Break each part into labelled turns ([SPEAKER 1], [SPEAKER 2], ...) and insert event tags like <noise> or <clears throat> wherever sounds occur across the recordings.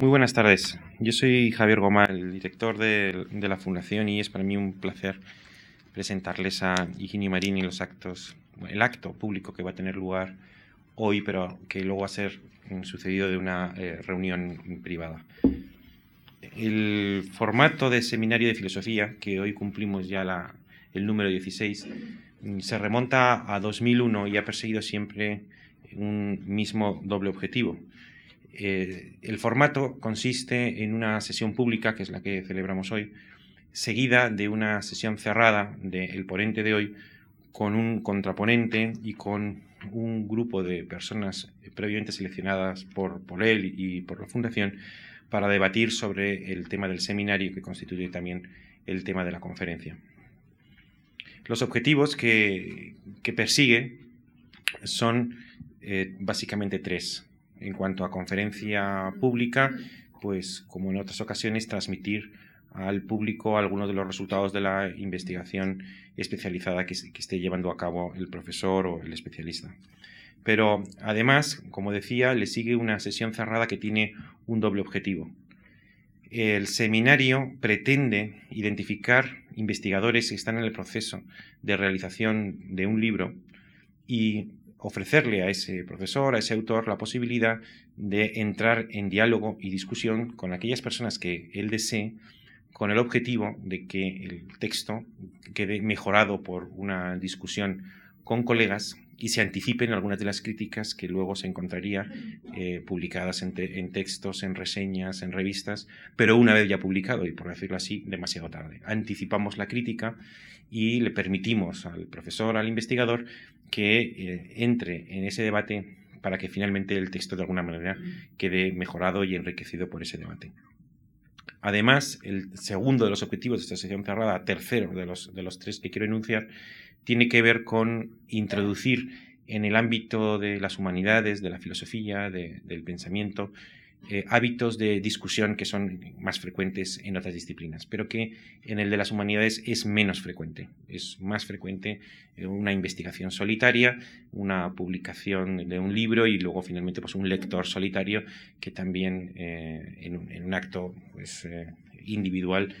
[SPEAKER 1] Muy buenas tardes. Yo soy Javier Gomar, el director de, la Fundación, y es para mí un placer presentarles a Higinio Marín y los actos, el acto público que va a tener lugar hoy, pero que luego va a ser sucedido de una eh, reunión privada. El formato de seminario de filosofía, que hoy cumplimos ya el número 16, se remonta a 2001 y ha perseguido siempre un mismo doble objetivo eh, el formato consiste en una sesión pública, que es la que celebramos hoy, seguida de una sesión cerrada del ponente de hoy con un contraponente y con un grupo de personas previamente seleccionadas por, él y por la Fundación para debatir sobre el tema del seminario que constituye también el tema de la conferencia. Los objetivos que, persigue son eh, básicamente tres. En cuanto a conferencia pública, pues como en otras ocasiones, transmitir al público algunos de los resultados de la investigación especializada que, esté llevando a cabo el profesor o el especialista. Pero además, como decía, le sigue una sesión cerrada que tiene un doble objetivo. El seminario pretende identificar investigadores que están en el proceso de realización de un libro y ofrecerle a ese profesor, a ese autor, la posibilidad de entrar en diálogo y discusión con aquellas personas que él desee, con el objetivo de que el texto quede mejorado por una discusión con colegas y se anticipen algunas de las críticas que luego se encontraría eh, publicadas en, en, textos, en reseñas, en revistas, pero una vez ya publicado y por decirlo así, demasiado tarde. Anticipamos la crítica y le permitimos al profesor, al investigador, que eh, entre en ese debate para que finalmente el texto de alguna manera quede mejorado y enriquecido por ese debate. Además, el segundo de los objetivos de esta sesión cerrada, tercero de los, de los tres que quiero enunciar, tiene que ver con introducir en el ámbito de las humanidades, de la filosofía, del pensamiento, eh, hábitos de discusión que son más frecuentes en otras disciplinas, pero que en el de las humanidades es menos frecuente. Es más frecuente eh, una investigación solitaria, una publicación de un libro y luego finalmente pues, un lector solitario que también eh, en, un acto pues, individual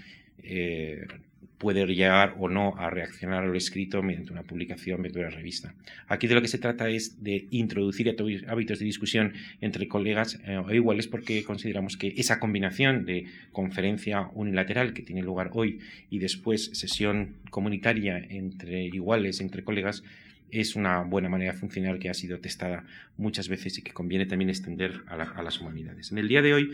[SPEAKER 1] puede llegar o no a reaccionar a lo escrito mediante una publicación, mediante una revista. Aquí de lo que se trata es de introducir hábitos de discusión entre colegas eh, o iguales porque consideramos que esa combinación de conferencia unilateral que tiene lugar hoy y después sesión comunitaria entre iguales, entre colegas, es una buena manera de funcionar que ha sido testada muchas veces y que conviene también extender a, a las humanidades. En el día de hoy,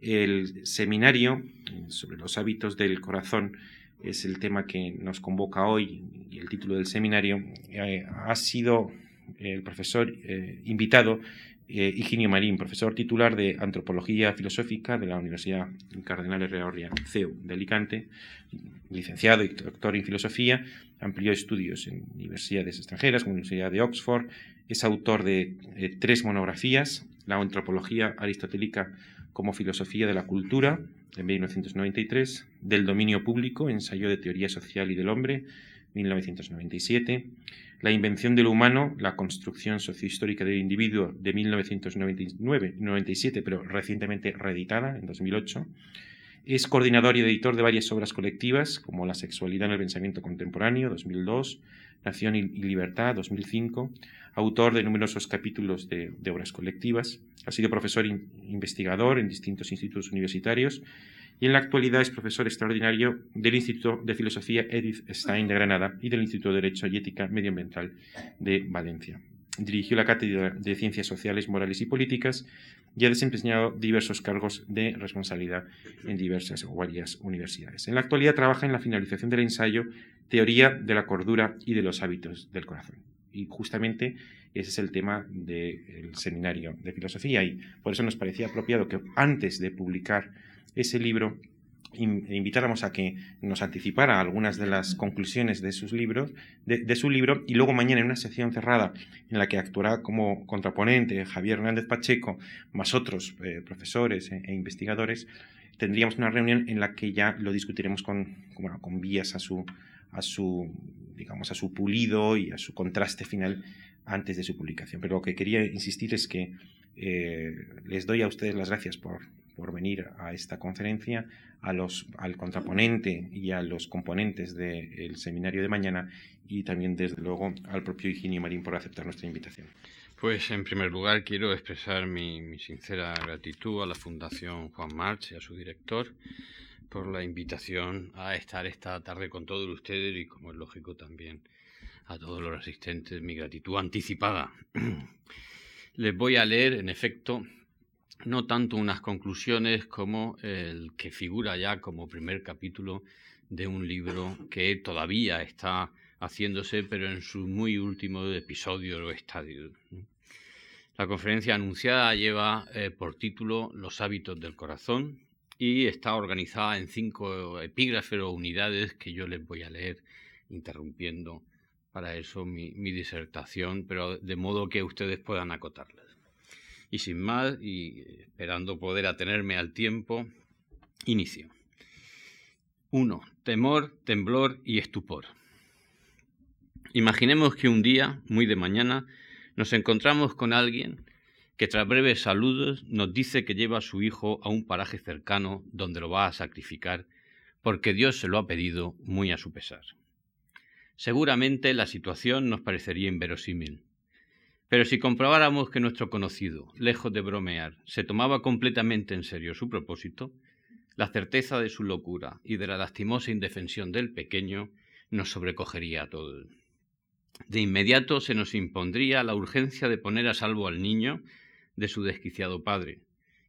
[SPEAKER 1] el seminario sobre los hábitos del corazón es el tema que nos convoca hoy y el título del seminario, eh, ha sido el profesor eh, invitado eh, Higinio Marín, profesor titular de Antropología Filosófica de la Universidad Cardenal Herrera CEU de Alicante, licenciado y doctor en Filosofía, amplió estudios en universidades extranjeras, como la Universidad de Oxford, es autor de tres monografías, la Antropología Aristotélica como Filosofía de la Cultura, en 1993, Del dominio público, ensayo de teoría social y del hombre, 1997, La invención del humano, la construcción sociohistórica del individuo, de 1999-97, pero recientemente reeditada en 2008. Es coordinador y editor de varias obras colectivas, como La sexualidad en el pensamiento contemporáneo, 2002, Nación y Libertad, 2005, autor de numerosos capítulos de, obras colectivas, ha sido profesor investigador en distintos institutos universitarios y en la actualidad es profesor extraordinario del Instituto de Filosofía Edith Stein de Granada y del Instituto de Derecho y Ética Medioambiental de Valencia. Dirigió la Cátedra de Ciencias Sociales, Morales y Políticas y ha desempeñado diversos cargos de responsabilidad en diversas o varias universidades. En la actualidad trabaja en la finalización del ensayo Teoría de la Cordura y de los Hábitos del Corazón. Y justamente ese es el tema del seminario de filosofía. Y por eso nos parecía apropiado que antes de publicar ese libro invitáramos a que nos anticipara algunas de las conclusiones de sus libros, de, su libro, y luego mañana en una sección cerrada en la que actuará como contraponente Javier Hernández Pacheco, más otros eh, profesores e, e, investigadores, tendríamos una reunión en la que ya lo discutiremos con, con vías a su, a su, digamos, a su pulido y a su contraste final antes de su publicación. Pero lo que quería insistir es que eh, les doy a ustedes las gracias por, por venir a esta conferencia, a los, al contraponente y a los componentes del seminario de mañana y también, desde luego, al propio Higinio Marín por aceptar nuestra invitación.
[SPEAKER 2] Pues en primer lugar quiero expresar mi, mi, sincera gratitud a la Fundación Juan March y a su director por la invitación a estar esta tarde con todos ustedes y, como es lógico, también a todos los asistentes mi gratitud anticipada. <clears throat> Les voy a leer, en efecto, no tanto unas conclusiones como el que figura ya como primer capítulo de un libro que todavía está haciéndose, pero en su muy último episodio o estadio. La conferencia anunciada lleva eh, por título Los hábitos del corazón y está organizada en cinco epígrafes o unidades que yo les voy a leer interrumpiendo para eso mi, disertación, pero de modo que ustedes puedan acotarlas. Y sin más, y esperando poder atenerme al tiempo, inicio. 1. Temor, temblor y estupor. Imaginemos que un día, muy de mañana, nos encontramos con alguien que tras breves saludos nos dice que lleva a su hijo a un paraje cercano donde lo va a sacrificar porque Dios se lo ha pedido muy a su pesar. Seguramente la situación nos parecería inverosímil. Pero si comprobáramos que nuestro conocido, lejos de bromear, se tomaba completamente en serio su propósito, la certeza de su locura y de la lastimosa indefensión del pequeño nos sobrecogería a todos. De inmediato se nos impondría la urgencia de poner a salvo al niño de su desquiciado padre.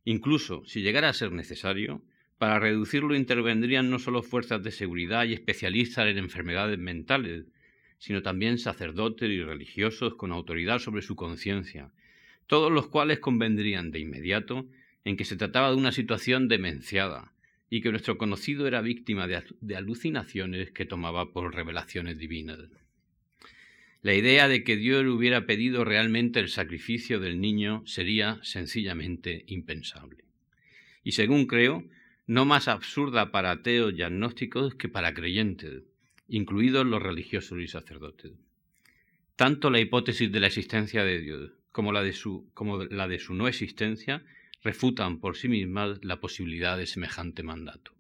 [SPEAKER 2] Incluso, si llegara a ser necesario, para reducirlo intervendrían no solo fuerzas de seguridad y especialistas en enfermedades mentales, sino también sacerdotes y religiosos con autoridad sobre su conciencia, todos los cuales convendrían de inmediato en que se trataba de una situación demenciada y que nuestro conocido era víctima de, de alucinaciones que tomaba por revelaciones divinas. La idea de que Dios hubiera pedido realmente el sacrificio del niño sería sencillamente impensable. Y según creo, no más absurda para ateos y agnósticos que para creyentes, incluidos los religiosos y sacerdotes. Tanto la hipótesis de la existencia de Dios como la de su, como la de su no existencia refutan por sí mismas la posibilidad de semejante mandato.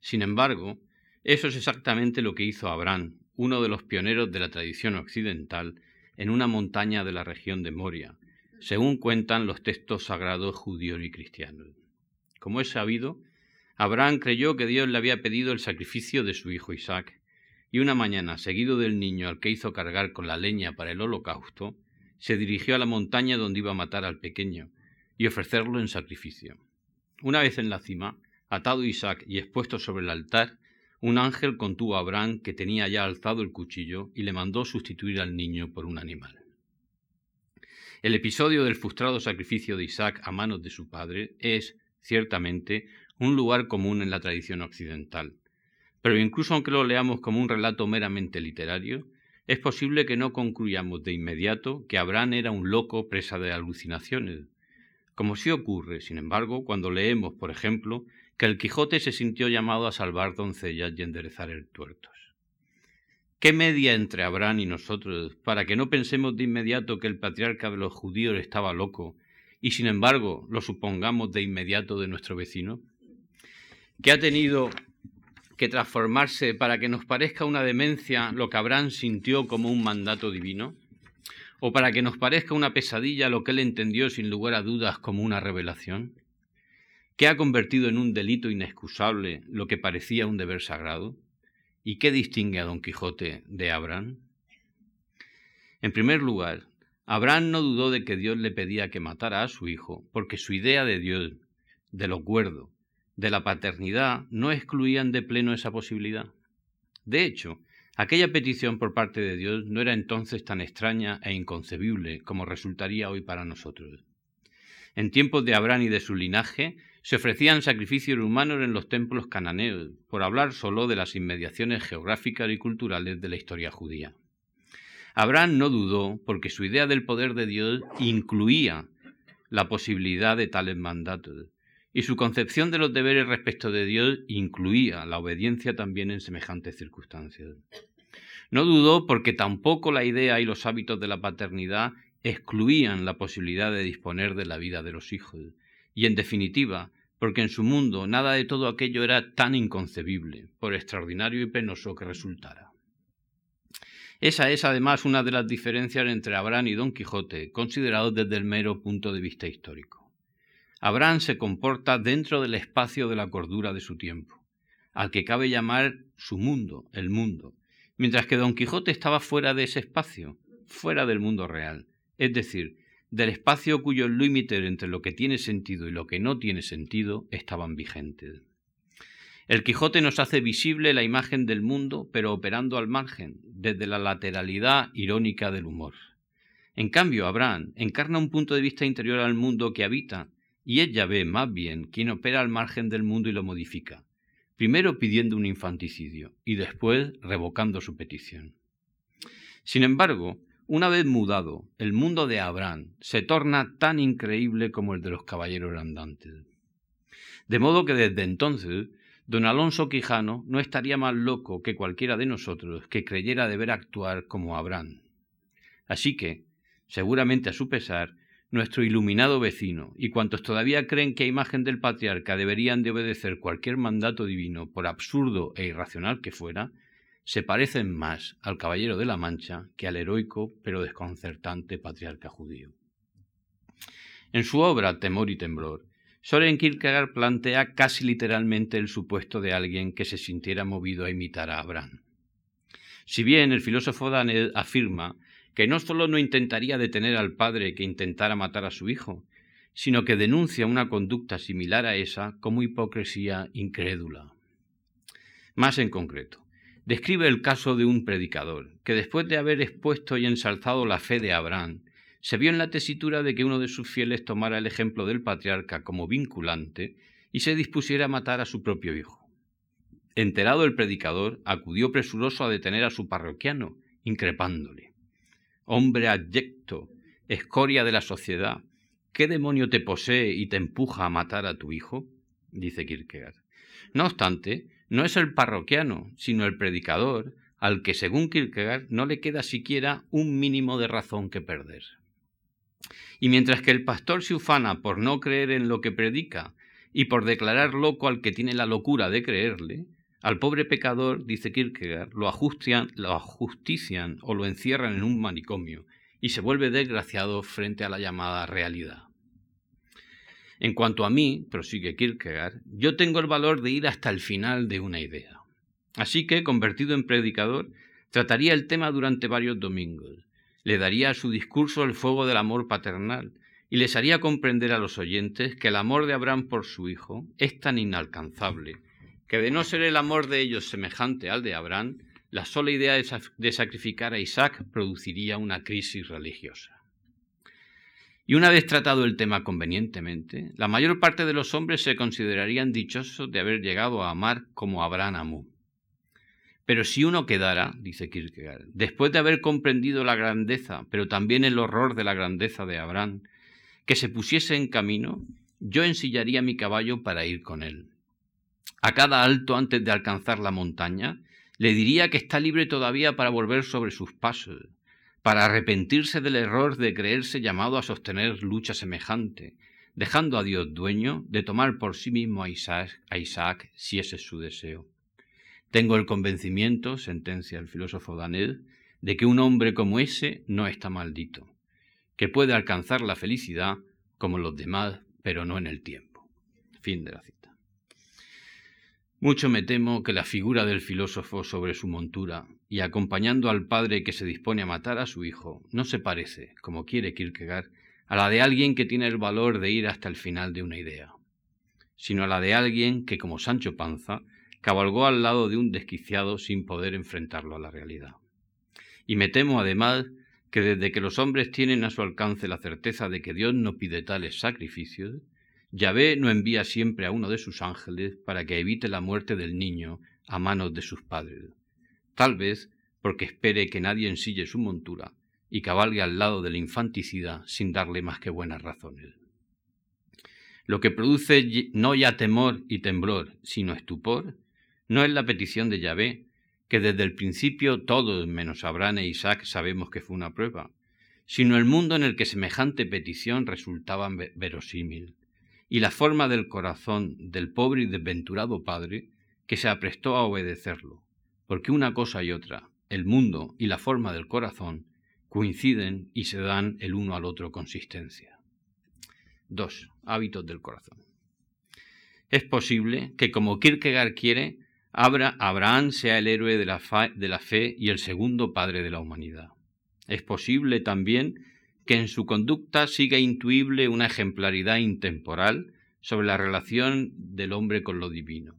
[SPEAKER 2] Sin embargo, eso es exactamente lo que hizo Abraham uno de los pioneros de la tradición occidental, en una montaña de la región de Moria, según cuentan los textos sagrados judíos y cristianos. Como es sabido, Abraham creyó que Dios le había pedido el sacrificio de su hijo Isaac, y una mañana, seguido del niño al que hizo cargar con la leña para el holocausto, se dirigió a la montaña donde iba a matar al pequeño y ofrecerlo en sacrificio. Una vez en la cima, atado Isaac y expuesto sobre el altar, un ángel contuvo a Abraham que tenía ya alzado el cuchillo y le mandó sustituir al niño por un animal. El episodio del frustrado sacrificio de Isaac a manos de su padre es, ciertamente, un lugar común en la tradición occidental. Pero incluso aunque lo leamos como un relato meramente literario, es posible que no concluyamos de inmediato que Abraham era un loco presa de alucinaciones, como sí ocurre, sin embargo, cuando leemos, por ejemplo, que el Quijote se sintió llamado a salvar doncellas y enderezar el tuertos. ¿Qué media entre Abraham y nosotros para que no pensemos de inmediato que el patriarca de los judíos estaba loco y sin embargo lo supongamos de inmediato de nuestro vecino? ¿Qué ha tenido que transformarse para que nos parezca una demencia lo que Abraham sintió como un mandato divino? ¿O para que nos parezca una pesadilla lo que él entendió sin lugar a dudas como una revelación? ¿Qué ha convertido en un delito inexcusable lo que parecía un deber sagrado? ¿Y qué distingue a Don Quijote de Abraham? En primer lugar, Abraham no dudó de que Dios le pedía que matara a su hijo, porque su idea de Dios, de lo cuerdo, de la paternidad, no excluían de pleno esa posibilidad. De hecho, aquella petición por parte de Dios no era entonces tan extraña e inconcebible como resultaría hoy para nosotros. En tiempos de Abraham y de su linaje, se ofrecían sacrificios humanos en los templos cananeos, por hablar solo de las inmediaciones geográficas y culturales de la historia judía. Abraham no dudó porque su idea del poder de Dios incluía la posibilidad de tales mandatos, y su concepción de los deberes respecto de Dios incluía la obediencia también en semejantes circunstancias. No dudó porque tampoco la idea y los hábitos de la paternidad excluían la posibilidad de disponer de la vida de los hijos, y en definitiva, porque en su mundo nada de todo aquello era tan inconcebible, por extraordinario y penoso que resultara. Esa es además una de las diferencias entre Abraham y Don Quijote, considerados desde el mero punto de vista histórico. Abraham se comporta dentro del espacio de la cordura de su tiempo, al que cabe llamar su mundo, el mundo, mientras que Don Quijote estaba fuera de ese espacio, fuera del mundo real, es decir, del espacio cuyos límites entre lo que tiene sentido y lo que no tiene sentido estaban vigentes. El Quijote nos hace visible la imagen del mundo, pero operando al margen, desde la lateralidad irónica del humor. En cambio, Abraham encarna un punto de vista interior al mundo que habita, y es Yahvé, más bien, quien opera al margen del mundo y lo modifica, primero pidiendo un infanticidio y después revocando su petición. Sin embargo, una vez mudado, el mundo de Abraham se torna tan increíble como el de los caballeros andantes. De modo que desde entonces Don Alonso Quijano no estaría más loco que cualquiera de nosotros que creyera deber actuar como Abraham. Así que, seguramente a su pesar, nuestro iluminado vecino y cuantos todavía creen que a imagen del patriarca deberían de obedecer cualquier mandato divino, por absurdo e irracional que fuera, se parecen más al caballero de la Mancha que al heroico pero desconcertante patriarca judío. En su obra Temor y Temblor, Soren Kierkegaard plantea casi literalmente el supuesto de alguien que se sintiera movido a imitar a Abraham. Si bien el filósofo Danel afirma que no solo no intentaría detener al padre que intentara matar a su hijo, sino que denuncia una conducta similar a esa como hipocresía incrédula. Más en concreto, describe el caso de un predicador que después de haber expuesto y ensalzado la fe de Abraham se vio en la tesitura de que uno de sus fieles tomara el ejemplo del patriarca como vinculante y se dispusiera a matar a su propio hijo. Enterado el predicador, acudió presuroso a detener a su parroquiano, increpándole. Hombre abyecto, escoria de la sociedad, ¿qué demonio te posee y te empuja a matar a tu hijo? dice Kierkegaard. No obstante, no es el parroquiano, sino el predicador, al que, según Kierkegaard, no le queda siquiera un mínimo de razón que perder. Y mientras que el pastor se ufana por no creer en lo que predica y por declarar loco al que tiene la locura de creerle, al pobre pecador, dice Kierkegaard, lo, lo ajustician o lo encierran en un manicomio y se vuelve desgraciado frente a la llamada realidad. En cuanto a mí, prosigue Kierkegaard, yo tengo el valor de ir hasta el final de una idea. Así que, convertido en predicador, trataría el tema durante varios domingos, le daría a su discurso el fuego del amor paternal y les haría comprender a los oyentes que el amor de Abraham por su hijo es tan inalcanzable que de no ser el amor de ellos semejante al de Abraham, la sola idea de sacrificar a Isaac produciría una crisis religiosa. Y una vez tratado el tema convenientemente, la mayor parte de los hombres se considerarían dichosos de haber llegado a amar como Abraham amó. Pero si uno quedara, dice Kierkegaard, después de haber comprendido la grandeza, pero también el horror de la grandeza de Abraham, que se pusiese en camino, yo ensillaría mi caballo para ir con él. A cada alto antes de alcanzar la montaña, le diría que está libre todavía para volver sobre sus pasos, para arrepentirse del error de creerse llamado a sostener lucha semejante, dejando a Dios dueño de tomar por sí mismo a Isaac, a Isaac si ese es su deseo. Tengo el convencimiento, sentencia el filósofo Danel, de que un hombre como ese no está maldito, que puede alcanzar la felicidad como los demás, pero no en el tiempo. Fin de la cita. Mucho me temo que la figura del filósofo sobre su montura y acompañando al padre que se dispone a matar a su hijo no se parece, como quiere Kierkegaard, a la de alguien que tiene el valor de ir hasta el final de una idea, sino a la de alguien que, como Sancho Panza, cabalgó al lado de un desquiciado sin poder enfrentarlo a la realidad. Y me temo además que desde que los hombres tienen a su alcance la certeza de que Dios no pide tales sacrificios, Yahvé no envía siempre a uno de sus ángeles para que evite la muerte del niño a manos de sus padres, tal vez porque espere que nadie ensille su montura y cabalgue al lado del infanticida sin darle más que buenas razones. Lo que produce no ya temor y temblor, sino estupor, no es la petición de Yahvé, que desde el principio todos, menos Abraham e Isaac, sabemos que fue una prueba, sino el mundo en el que semejante petición resultaba verosímil, y la forma del corazón del pobre y desventurado padre que se aprestó a obedecerlo, porque una cosa y otra, el mundo y la forma del corazón, coinciden y se dan el uno al otro consistencia. 2. Hábitos del corazón. Es posible que, como Kierkegaard quiere, Abraham sea el héroe de la, de la fe y el segundo padre de la humanidad. Es posible también que en su conducta siga intuible una ejemplaridad intemporal sobre la relación del hombre con lo divino.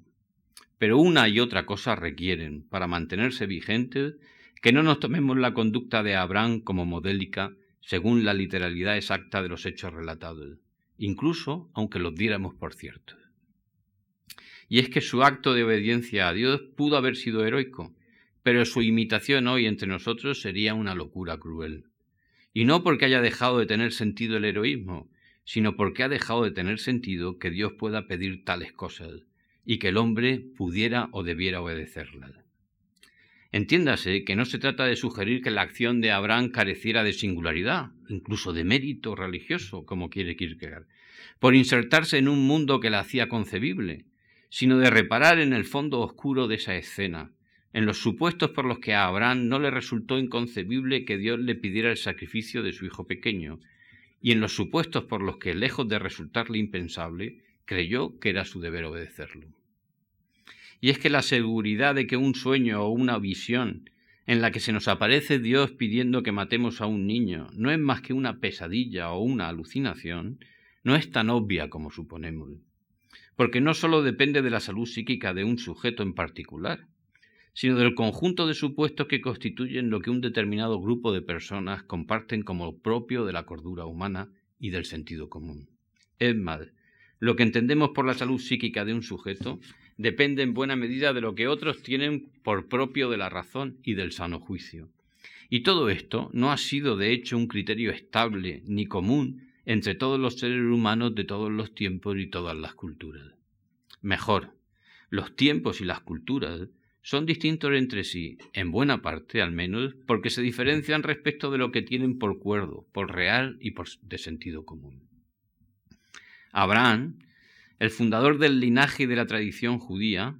[SPEAKER 2] Pero una y otra cosa requieren, para mantenerse vigentes, que no nos tomemos la conducta de Abraham como modélica según la literalidad exacta de los hechos relatados, incluso aunque los diéramos por ciertos. Y es que su acto de obediencia a Dios pudo haber sido heroico, pero su imitación hoy entre nosotros sería una locura cruel. Y no porque haya dejado de tener sentido el heroísmo, sino porque ha dejado de tener sentido que Dios pueda pedir tales cosas y que el hombre pudiera o debiera obedecerlas. Entiéndase que no se trata de sugerir que la acción de Abraham careciera de singularidad, incluso de mérito religioso, como quiere Kierkegaard, por insertarse en un mundo que la hacía concebible, sino de reparar en el fondo oscuro de esa escena, en los supuestos por los que a Abraham no le resultó inconcebible que Dios le pidiera el sacrificio de su hijo pequeño, y en los supuestos por los que, lejos de resultarle impensable, creyó que era su deber obedecerlo. Y es que la seguridad de que un sueño o una visión en la que se nos aparece Dios pidiendo que matemos a un niño no es más que una pesadilla o una alucinación, no es tan obvia como suponemos. Porque no sólo depende de la salud psíquica de un sujeto en particular, sino del conjunto de supuestos que constituyen lo que un determinado grupo de personas comparten como propio de la cordura humana y del sentido común. Es más, lo que entendemos por la salud psíquica de un sujeto depende en buena medida de lo que otros tienen por propio de la razón y del sano juicio. Y todo esto no ha sido de hecho un criterio estable ni común entre todos los seres humanos de todos los tiempos y todas las culturas. Mejor, los tiempos y las culturas son distintos entre sí, en buena parte al menos, porque se diferencian respecto de lo que tienen por cuerdo, por real y por de sentido común. Abraham el fundador del linaje y de la tradición judía,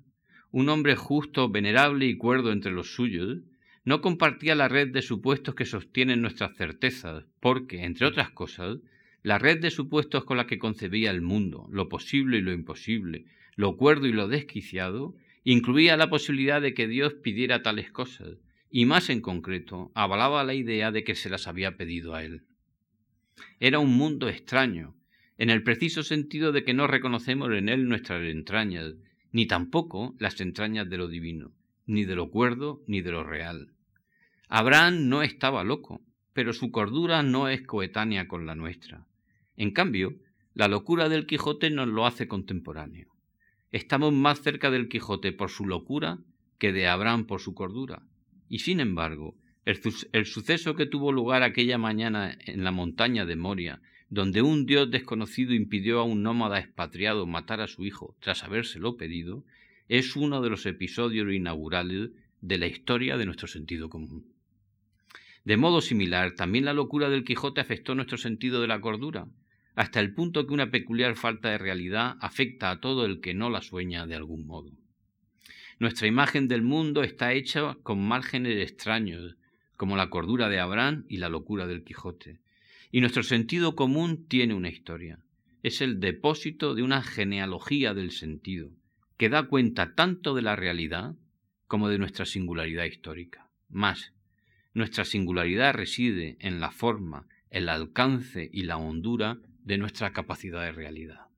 [SPEAKER 2] un hombre justo, venerable y cuerdo entre los suyos, no compartía la red de supuestos que sostienen nuestras certezas, porque, entre otras cosas, la red de supuestos con la que concebía el mundo, lo posible y lo imposible, lo cuerdo y lo desquiciado, incluía la posibilidad de que Dios pidiera tales cosas, y más en concreto, avalaba la idea de que se las había pedido a él. Era un mundo extraño, en el preciso sentido de que no reconocemos en él nuestras entrañas, ni tampoco las entrañas de lo divino, ni de lo cuerdo, ni de lo real. Abraham no estaba loco, pero su cordura no es coetánea con la nuestra. En cambio, la locura del Quijote nos lo hace contemporáneo. Estamos más cerca del Quijote por su locura que de Abraham por su cordura. Y sin embargo, el, el, suceso que tuvo lugar aquella mañana en la montaña de Moria donde un dios desconocido impidió a un nómada expatriado matar a su hijo tras habérselo pedido, es uno de los episodios inaugurales de la historia de nuestro sentido común. De modo similar, también la locura del Quijote afectó nuestro sentido de la cordura, hasta el punto que una peculiar falta de realidad afecta a todo el que no la sueña de algún modo. Nuestra imagen del mundo está hecha con márgenes extraños, como la cordura de Abraham y la locura del Quijote, y nuestro sentido común tiene una historia. Es el depósito de una genealogía del sentido, que da cuenta tanto de la realidad como de nuestra singularidad histórica. Más, nuestra singularidad reside en la forma, el alcance y la hondura de nuestra capacidad de realidad.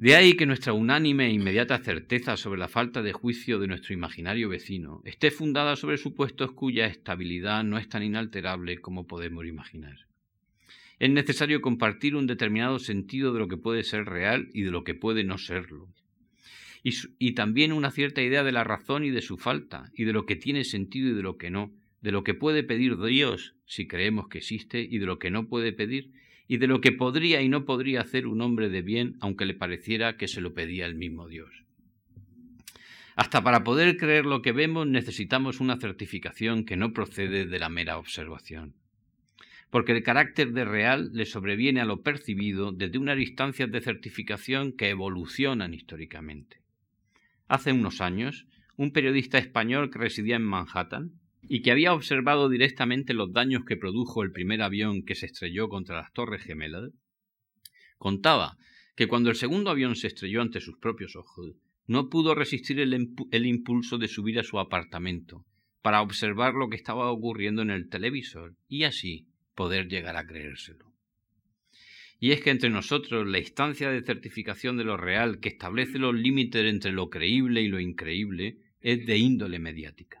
[SPEAKER 2] De ahí que nuestra unánime e inmediata certeza sobre la falta de juicio de nuestro imaginario vecino esté fundada sobre supuestos cuya estabilidad no es tan inalterable como podemos imaginar. Es necesario compartir un determinado sentido de lo que puede ser real y de lo que puede no serlo. Y, también una cierta idea de la razón y de su falta, y de lo que tiene sentido y de lo que no, de lo que puede pedir Dios si creemos que existe y de lo que no puede pedir y de lo que podría y no podría hacer un hombre de bien aunque le pareciera que se lo pedía el mismo Dios. Hasta para poder creer lo que vemos necesitamos una certificación que no procede de la mera observación. porque el carácter de real le sobreviene a lo percibido desde unas instancias de certificación que evolucionan históricamente. Hace unos años, un periodista español que residía en Manhattan y que había observado directamente los daños que produjo el primer avión que se estrelló contra las Torres Gemelas, contaba que cuando el segundo avión se estrelló ante sus propios ojos, no pudo resistir el, el, impulso de subir a su apartamento para observar lo que estaba ocurriendo en el televisor y así poder llegar a creérselo. Y es que entre nosotros la instancia de certificación de lo real que establece los límites entre lo creíble y lo increíble es de índole mediática.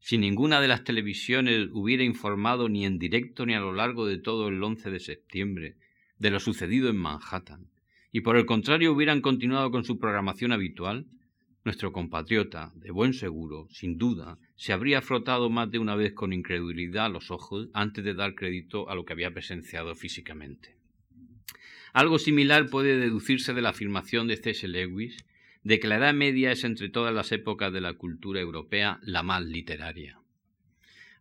[SPEAKER 2] Si ninguna de las televisiones hubiera informado ni en directo ni a lo largo de todo el 11 de septiembre de lo sucedido en Manhattan, y por el contrario hubieran continuado con su programación habitual, nuestro compatriota, de buen seguro, sin duda, se habría frotado más de una vez con incredulidad los ojos antes de dar crédito a lo que había presenciado físicamente. Algo similar puede deducirse de la afirmación de C.S. Lewis de que la Edad Media es entre todas las épocas de la cultura europea la más literaria.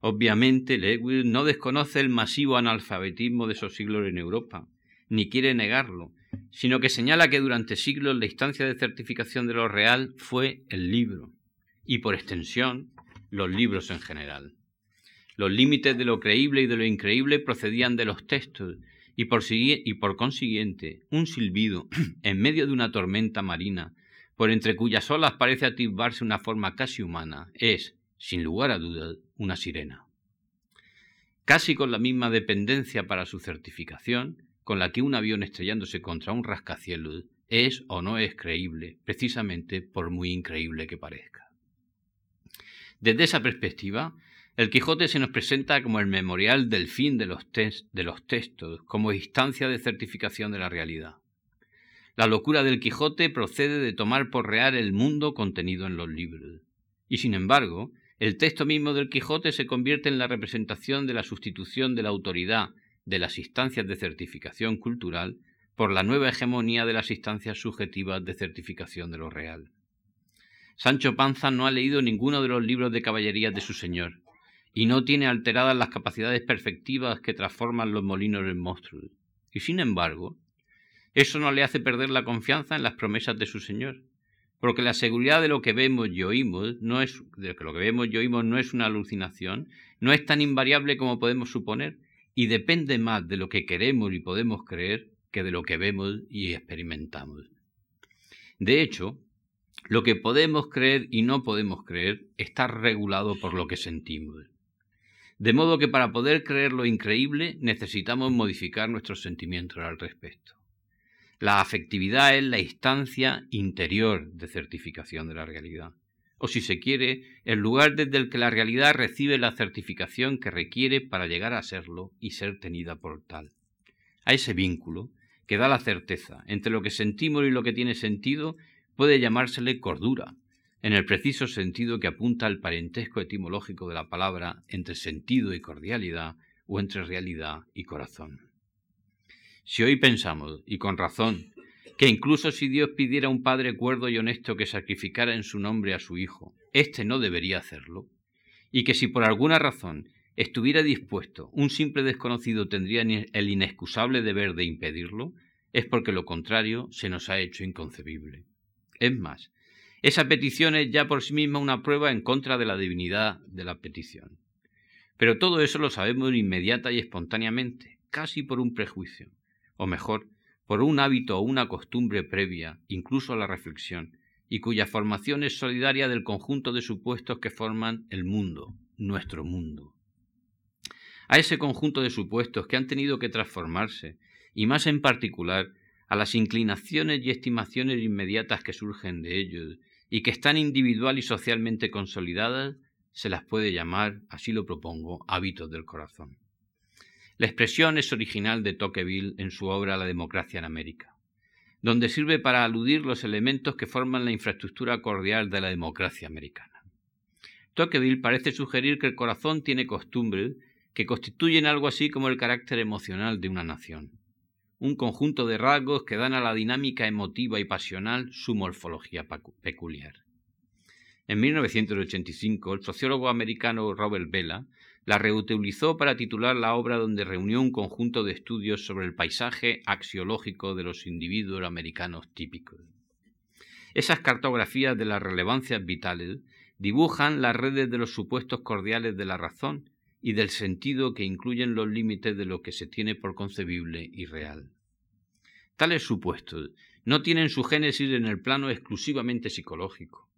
[SPEAKER 2] Obviamente, Lewis no desconoce el masivo analfabetismo de esos siglos en Europa, ni quiere negarlo, sino que señala que durante siglos la instancia de certificación de lo real fue el libro, y por extensión, los libros en general. Los límites de lo creíble y de lo increíble procedían de los textos, y por, y por consiguiente, un silbido <clears throat> en medio de una tormenta marina, por entre cuyas olas parece atisbarse una forma casi humana, es, sin lugar a dudas, una sirena. Casi con la misma dependencia para su certificación, con la que un avión estrellándose contra un rascacielos es o no es creíble, precisamente por muy increíble que parezca. Desde esa perspectiva, el Quijote se nos presenta como el memorial del fin de los, de los textos, como instancia de certificación de la realidad. La locura del Quijote procede de tomar por real el mundo contenido en los libros. Y sin embargo, el texto mismo del Quijote se convierte en la representación de la sustitución de la autoridad de las instancias de certificación cultural por la nueva hegemonía de las instancias subjetivas de certificación de lo real. Sancho Panza no ha leído ninguno de los libros de caballerías de su señor, y no tiene alteradas las capacidades perfectivas que transforman los molinos en monstruos. Y sin embargo, eso no le hace perder la confianza en las promesas de su señor, porque la seguridad de lo que vemos y oímos no es de que lo que vemos y oímos no es una alucinación, no es tan invariable como podemos suponer, y depende más de lo que queremos y podemos creer que de lo que vemos y experimentamos. De hecho, lo que podemos creer y no podemos creer está regulado por lo que sentimos. De modo que para poder creer lo increíble necesitamos modificar nuestros sentimientos al respecto. La afectividad es la instancia interior de certificación de la realidad o si se quiere, el lugar desde el que la realidad recibe la certificación que requiere para llegar a serlo y ser tenida por tal. A ese vínculo, que da la certeza entre lo que sentimos y lo que tiene sentido, puede llamársele cordura, en el preciso sentido que apunta al parentesco etimológico de la palabra entre sentido y cordialidad o entre realidad y corazón. Si hoy pensamos, y con razón, que incluso si Dios pidiera a un padre cuerdo y honesto que sacrificara en su nombre a su hijo, éste no debería hacerlo, y que si por alguna razón estuviera dispuesto, un simple desconocido tendría el inexcusable deber de impedirlo, es porque lo contrario se nos ha hecho inconcebible. Es más, esa petición es ya por sí misma una prueba en contra de la divinidad de la petición. Pero todo eso lo sabemos inmediata y espontáneamente, casi por un prejuicio, o mejor, por un hábito o una costumbre previa, incluso a la reflexión, y cuya formación es solidaria del conjunto de supuestos que forman el mundo, nuestro mundo. A ese conjunto de supuestos que han tenido que transformarse, y más en particular a las inclinaciones y estimaciones inmediatas que surgen de ellos, y que están individual y socialmente consolidadas, se las puede llamar, así lo propongo, hábitos del corazón. La expresión es original de Tocqueville en su obra La democracia en América, donde sirve para aludir los elementos que forman la infraestructura cordial de la democracia americana. Tocqueville parece sugerir que el corazón tiene costumbres que constituyen algo así como el carácter emocional de una nación, un conjunto de rasgos que dan a la dinámica emotiva y pasional su morfología peculiar. En 1985, el sociólogo americano Robert Vela la reutilizó para titular la obra donde reunió un conjunto de estudios sobre el paisaje axiológico de los individuos americanos típicos. Esas cartografías de las relevancias vitales dibujan las redes de los supuestos cordiales de la razón y del sentido que incluyen los límites de lo que se tiene por concebible y real. Tales supuestos no tienen su génesis en el plano exclusivamente psicológico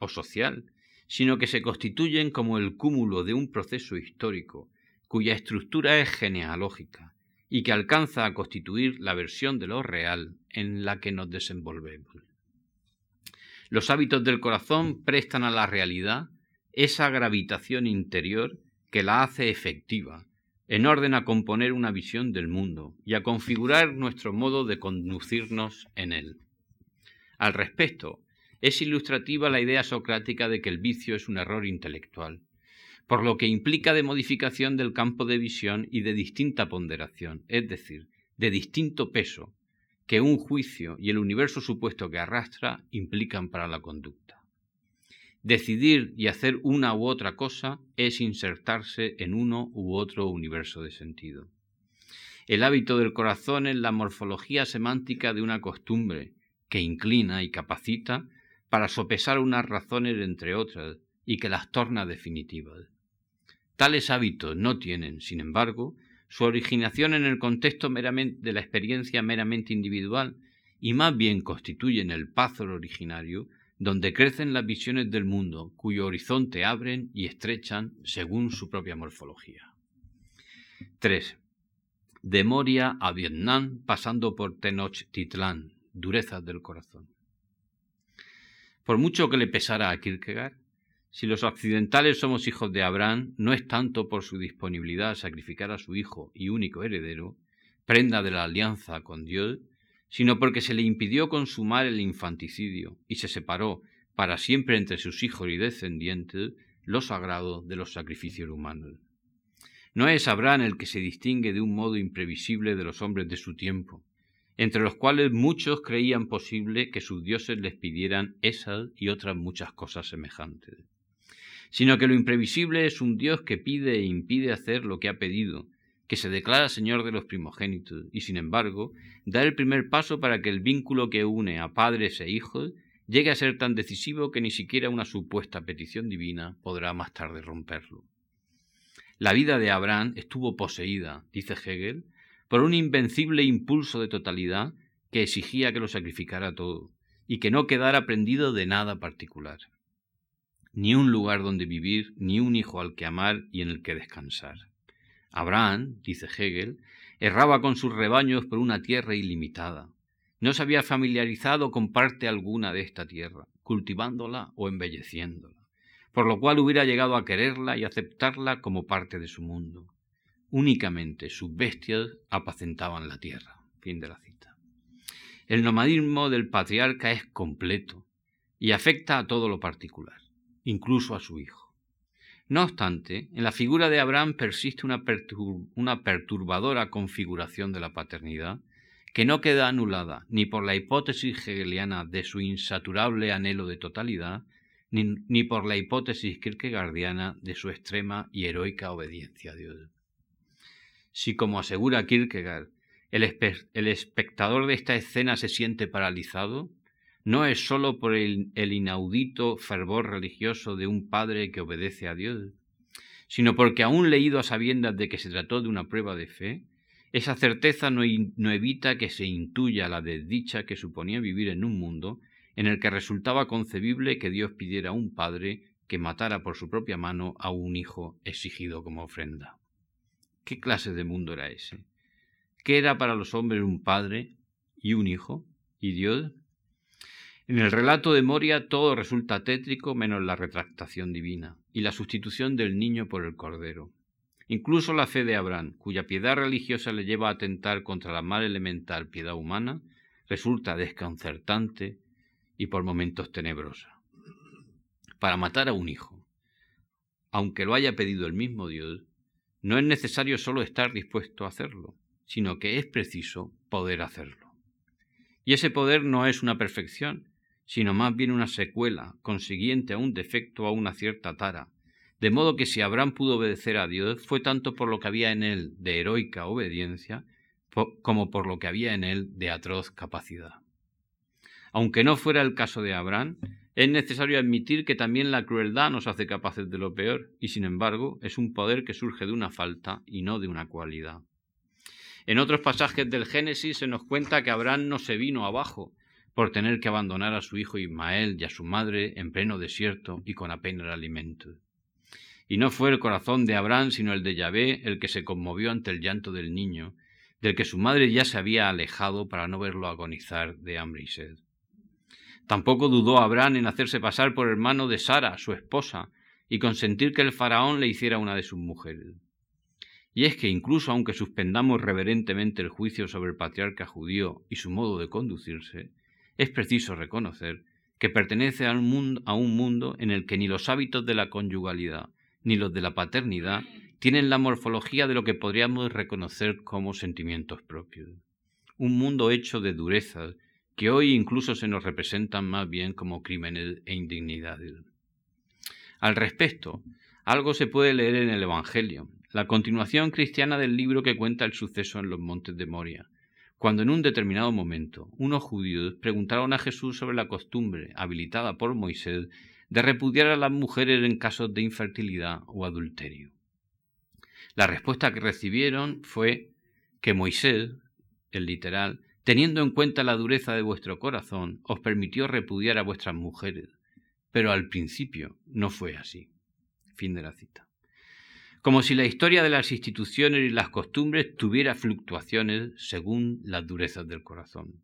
[SPEAKER 2] o social, sino que se constituyen como el cúmulo de un proceso histórico cuya estructura es genealógica y que alcanza a constituir la versión de lo real en la que nos desenvolvemos. Los hábitos del corazón prestan a la realidad esa gravitación interior que la hace efectiva, en orden a componer una visión del mundo y a configurar nuestro modo de conducirnos en él. Al respecto, es ilustrativa la idea socrática de que el vicio es un error intelectual, por lo que implica de modificación del campo de visión y de distinta ponderación, es decir, de distinto peso, que un juicio y el universo supuesto que arrastra implican para la conducta. Decidir y hacer una u otra cosa es insertarse en uno u otro universo de sentido. El hábito del corazón es la morfología semántica de una costumbre que inclina y capacita para sopesar unas razones entre otras y que las torna definitivas. Tales hábitos no tienen, sin embargo, su originación en el contexto meramente de la experiencia meramente individual y más bien constituyen el pázor originario donde crecen las visiones del mundo, cuyo horizonte abren y estrechan según su propia morfología. 3. De Moria a Vietnam, pasando por Tenochtitlán, durezas del corazón. Por mucho que le pesara a Kierkegaard, si los occidentales somos hijos de Abraham, no es tanto por su disponibilidad a sacrificar a su hijo y único heredero, prenda de la alianza con Dios, sino porque se le impidió consumar el infanticidio y se separó para siempre entre sus hijos y descendientes lo sagrado de los sacrificios humanos. No es Abraham el que se distingue de un modo imprevisible de los hombres de su tiempo, entre los cuales muchos creían posible que sus dioses les pidieran esas y otras muchas cosas semejantes, sino que lo imprevisible es un Dios que pide e impide hacer lo que ha pedido, que se declara Señor de los primogénitos, y sin embargo da el primer paso para que el vínculo que une a padres e hijos llegue a ser tan decisivo que ni siquiera una supuesta petición divina podrá más tarde romperlo. La vida de Abraham estuvo poseída, dice Hegel, por un invencible impulso de totalidad que exigía que lo sacrificara todo y que no quedara prendido de nada particular. Ni un lugar donde vivir, ni un hijo al que amar y en el que descansar. Abraham, dice Hegel, erraba con sus rebaños por una tierra ilimitada. No se había familiarizado con parte alguna de esta tierra, cultivándola o embelleciéndola, por lo cual hubiera llegado a quererla y aceptarla como parte de su mundo. Únicamente sus bestias apacentaban la tierra. Fin de la cita. El nomadismo del patriarca es completo y afecta a todo lo particular, incluso a su hijo. No obstante, en la figura de Abraham persiste una, perturbadora configuración de la paternidad que no queda anulada ni por la hipótesis hegeliana de su insaturable anhelo de totalidad, ni, ni por la hipótesis kierkegaardiana de su extrema y heroica obediencia a Dios. Si, como asegura Kierkegaard, el, espectador de esta escena se siente paralizado, no es sólo por el, inaudito fervor religioso de un padre que obedece a Dios, sino porque aún leído a sabiendas de que se trató de una prueba de fe, esa certeza no, no, evita que se intuya la desdicha que suponía vivir en un mundo en el que resultaba concebible que Dios pidiera a un padre que matara por su propia mano a un hijo exigido como ofrenda. ¿Qué clase de mundo era ese? ¿Qué era para los hombres un padre y un hijo y Dios? En el relato de Moria todo resulta tétrico menos la retractación divina y la sustitución del niño por el cordero. Incluso la fe de Abraham, cuya piedad religiosa le lleva a atentar contra la mal elemental piedad humana, resulta desconcertante y por momentos tenebrosa. Para matar a un hijo, aunque lo haya pedido el mismo Dios, no es necesario solo estar dispuesto a hacerlo, sino que es preciso poder hacerlo. Y ese poder no es una perfección, sino más bien una secuela, consiguiente a un defecto o a una cierta tara, de modo que si Abraham pudo obedecer a Dios fue tanto por lo que había en él de heroica obediencia como por lo que había en él de atroz capacidad. Aunque no fuera el caso de Abraham, es necesario admitir que también la crueldad nos hace capaces de lo peor, y sin embargo es un poder que surge de una falta y no de una cualidad. En otros pasajes del Génesis se nos cuenta que Abraham no se vino abajo por tener que abandonar a su hijo Ismael y a su madre en pleno desierto y con apenas alimento. Y no fue el corazón de Abraham, sino el de Yahvé, el que se conmovió ante el llanto del niño, del que su madre ya se había alejado para no verlo agonizar de hambre y sed. Tampoco dudó Abraham en hacerse pasar por hermano de Sara, su esposa, y consentir que el faraón le hiciera una de sus mujeres. Y es que incluso aunque suspendamos reverentemente el juicio sobre el patriarca judío y su modo de conducirse, es preciso reconocer que pertenece a un, mundo, a un mundo en el que ni los hábitos de la conyugalidad ni los de la paternidad tienen la morfología de lo que podríamos reconocer como sentimientos propios. Un mundo hecho de durezas que hoy incluso se nos representan más bien como crímenes e indignidades. Al respecto, algo se puede leer en el Evangelio, la continuación cristiana del libro que cuenta el suceso en los montes de Moria, cuando en un determinado momento unos judíos preguntaron a Jesús sobre la costumbre, habilitada por Moisés, de repudiar a las mujeres en casos de infertilidad o adulterio. La respuesta que recibieron fue que Moisés, el literal, teniendo en cuenta la dureza de vuestro corazón, os permitió repudiar a vuestras mujeres, pero al principio no fue así. Fin de la cita. Como si la historia de las instituciones y las costumbres tuviera fluctuaciones según las durezas del corazón.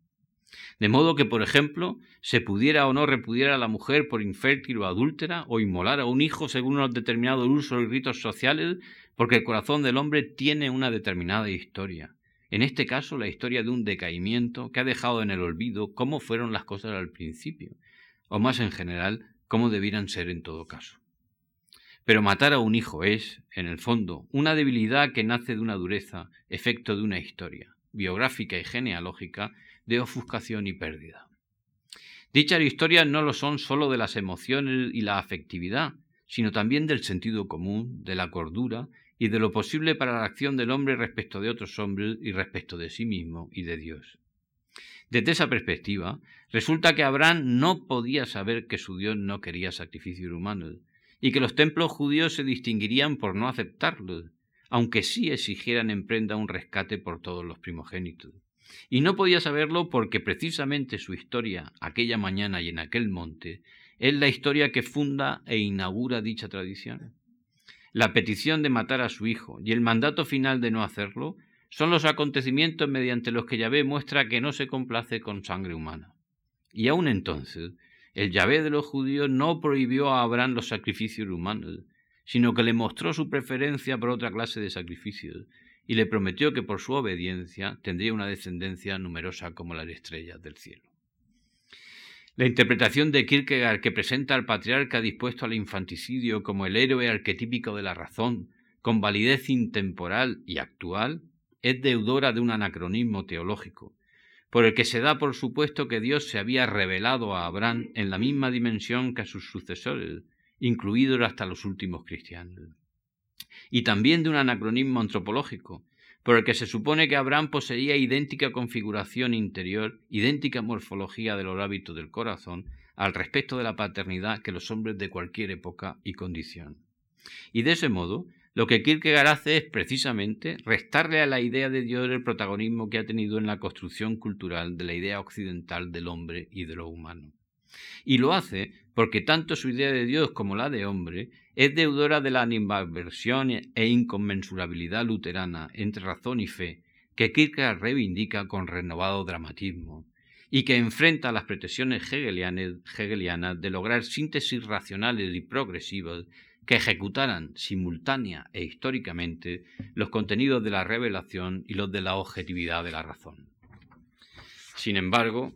[SPEAKER 2] De modo que, por ejemplo, se pudiera o no repudiar a la mujer por infértil o adúltera, o inmolar a un hijo según unos determinados usos y ritos sociales, porque el corazón del hombre tiene una determinada historia, en este caso, la historia de un decaimiento que ha dejado en el olvido cómo fueron las cosas al principio, o más en general, cómo debieran ser en todo caso. Pero matar a un hijo es, en el fondo, una debilidad que nace de una dureza, efecto de una historia, biográfica y genealógica, de ofuscación y pérdida. Dichas historias no lo son sólo de las emociones y la afectividad, sino también del sentido común, de la cordura y de lo posible para la acción del hombre respecto de otros hombres y respecto de sí mismo y de Dios. Desde esa perspectiva, resulta que Abraham no podía saber que su Dios no quería sacrificios humanos y que los templos judíos se distinguirían por no aceptarlos, aunque sí exigieran en prenda un rescate por todos los primogénitos. Y no podía saberlo porque precisamente su historia, aquella mañana y en aquel monte, es la historia que funda e inaugura dicha tradición. La petición de matar a su hijo y el mandato final de no hacerlo son los acontecimientos mediante los que Yahvé muestra que no se complace con sangre humana. Y aun entonces, el Yahvé de los judíos no prohibió a Abraham los sacrificios humanos, sino que le mostró su preferencia por otra clase de sacrificios, y le prometió que por su obediencia tendría una descendencia numerosa como las estrellas del cielo. La interpretación de Kierkegaard que presenta al patriarca dispuesto al infanticidio como el héroe arquetípico de la razón, con validez intemporal y actual, es deudora de un anacronismo teológico, por el que se da por supuesto que Dios se había revelado a Abraham en la misma dimensión que a sus sucesores, incluidos hasta los últimos cristianos. Y también de un anacronismo antropológico, por el que se supone que Abraham poseía idéntica configuración interior, idéntica morfología de los hábitos del corazón, al respecto de la paternidad que los hombres de cualquier época y condición. Y de ese modo, lo que Kierkegaard hace es precisamente restarle a la idea de Dios el protagonismo que ha tenido en la construcción cultural de la idea occidental del hombre y de lo humano. Y lo hace porque tanto su idea de Dios como la de hombre es deudora de la animadversión e inconmensurabilidad luterana entre razón y fe, que Kierkegaard reivindica con renovado dramatismo, y que enfrenta las pretensiones hegelianas de lograr síntesis racionales y progresivas que ejecutaran simultánea e históricamente los contenidos de la revelación y los de la objetividad de la razón. Sin embargo,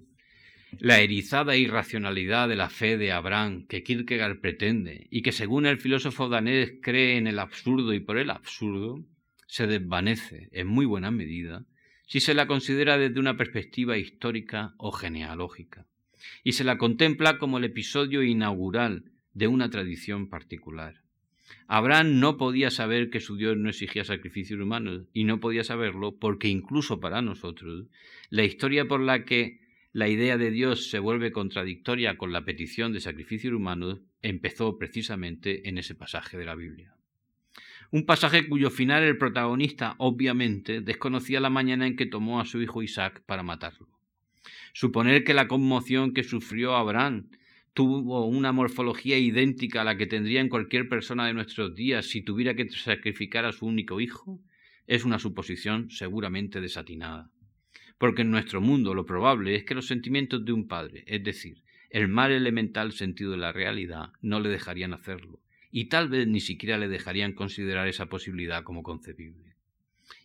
[SPEAKER 2] la erizada irracionalidad de la fe de Abraham que Kierkegaard pretende y que según el filósofo danés cree en el absurdo y por el absurdo, se desvanece en muy buena medida si se la considera desde una perspectiva histórica o genealógica, y se la contempla como el episodio inaugural de una tradición particular. Abraham no podía saber que su Dios no exigía sacrificios humanos y no podía saberlo porque incluso para nosotros la historia por la que la idea de Dios se vuelve contradictoria con la petición de sacrificios humanos empezó precisamente en ese pasaje de la Biblia. Un pasaje cuyo final el protagonista obviamente desconocía la mañana en que tomó a su hijo Isaac para matarlo. Suponer que la conmoción que sufrió Abraham tuvo una morfología idéntica a la que tendría en cualquier persona de nuestros días si tuviera que sacrificar a su único hijo es una suposición seguramente desatinada. Porque en nuestro mundo lo probable es que los sentimientos de un padre, es decir, el mal elemental sentido de la realidad, no le dejarían hacerlo, y tal vez ni siquiera le dejarían considerar esa posibilidad como concebible.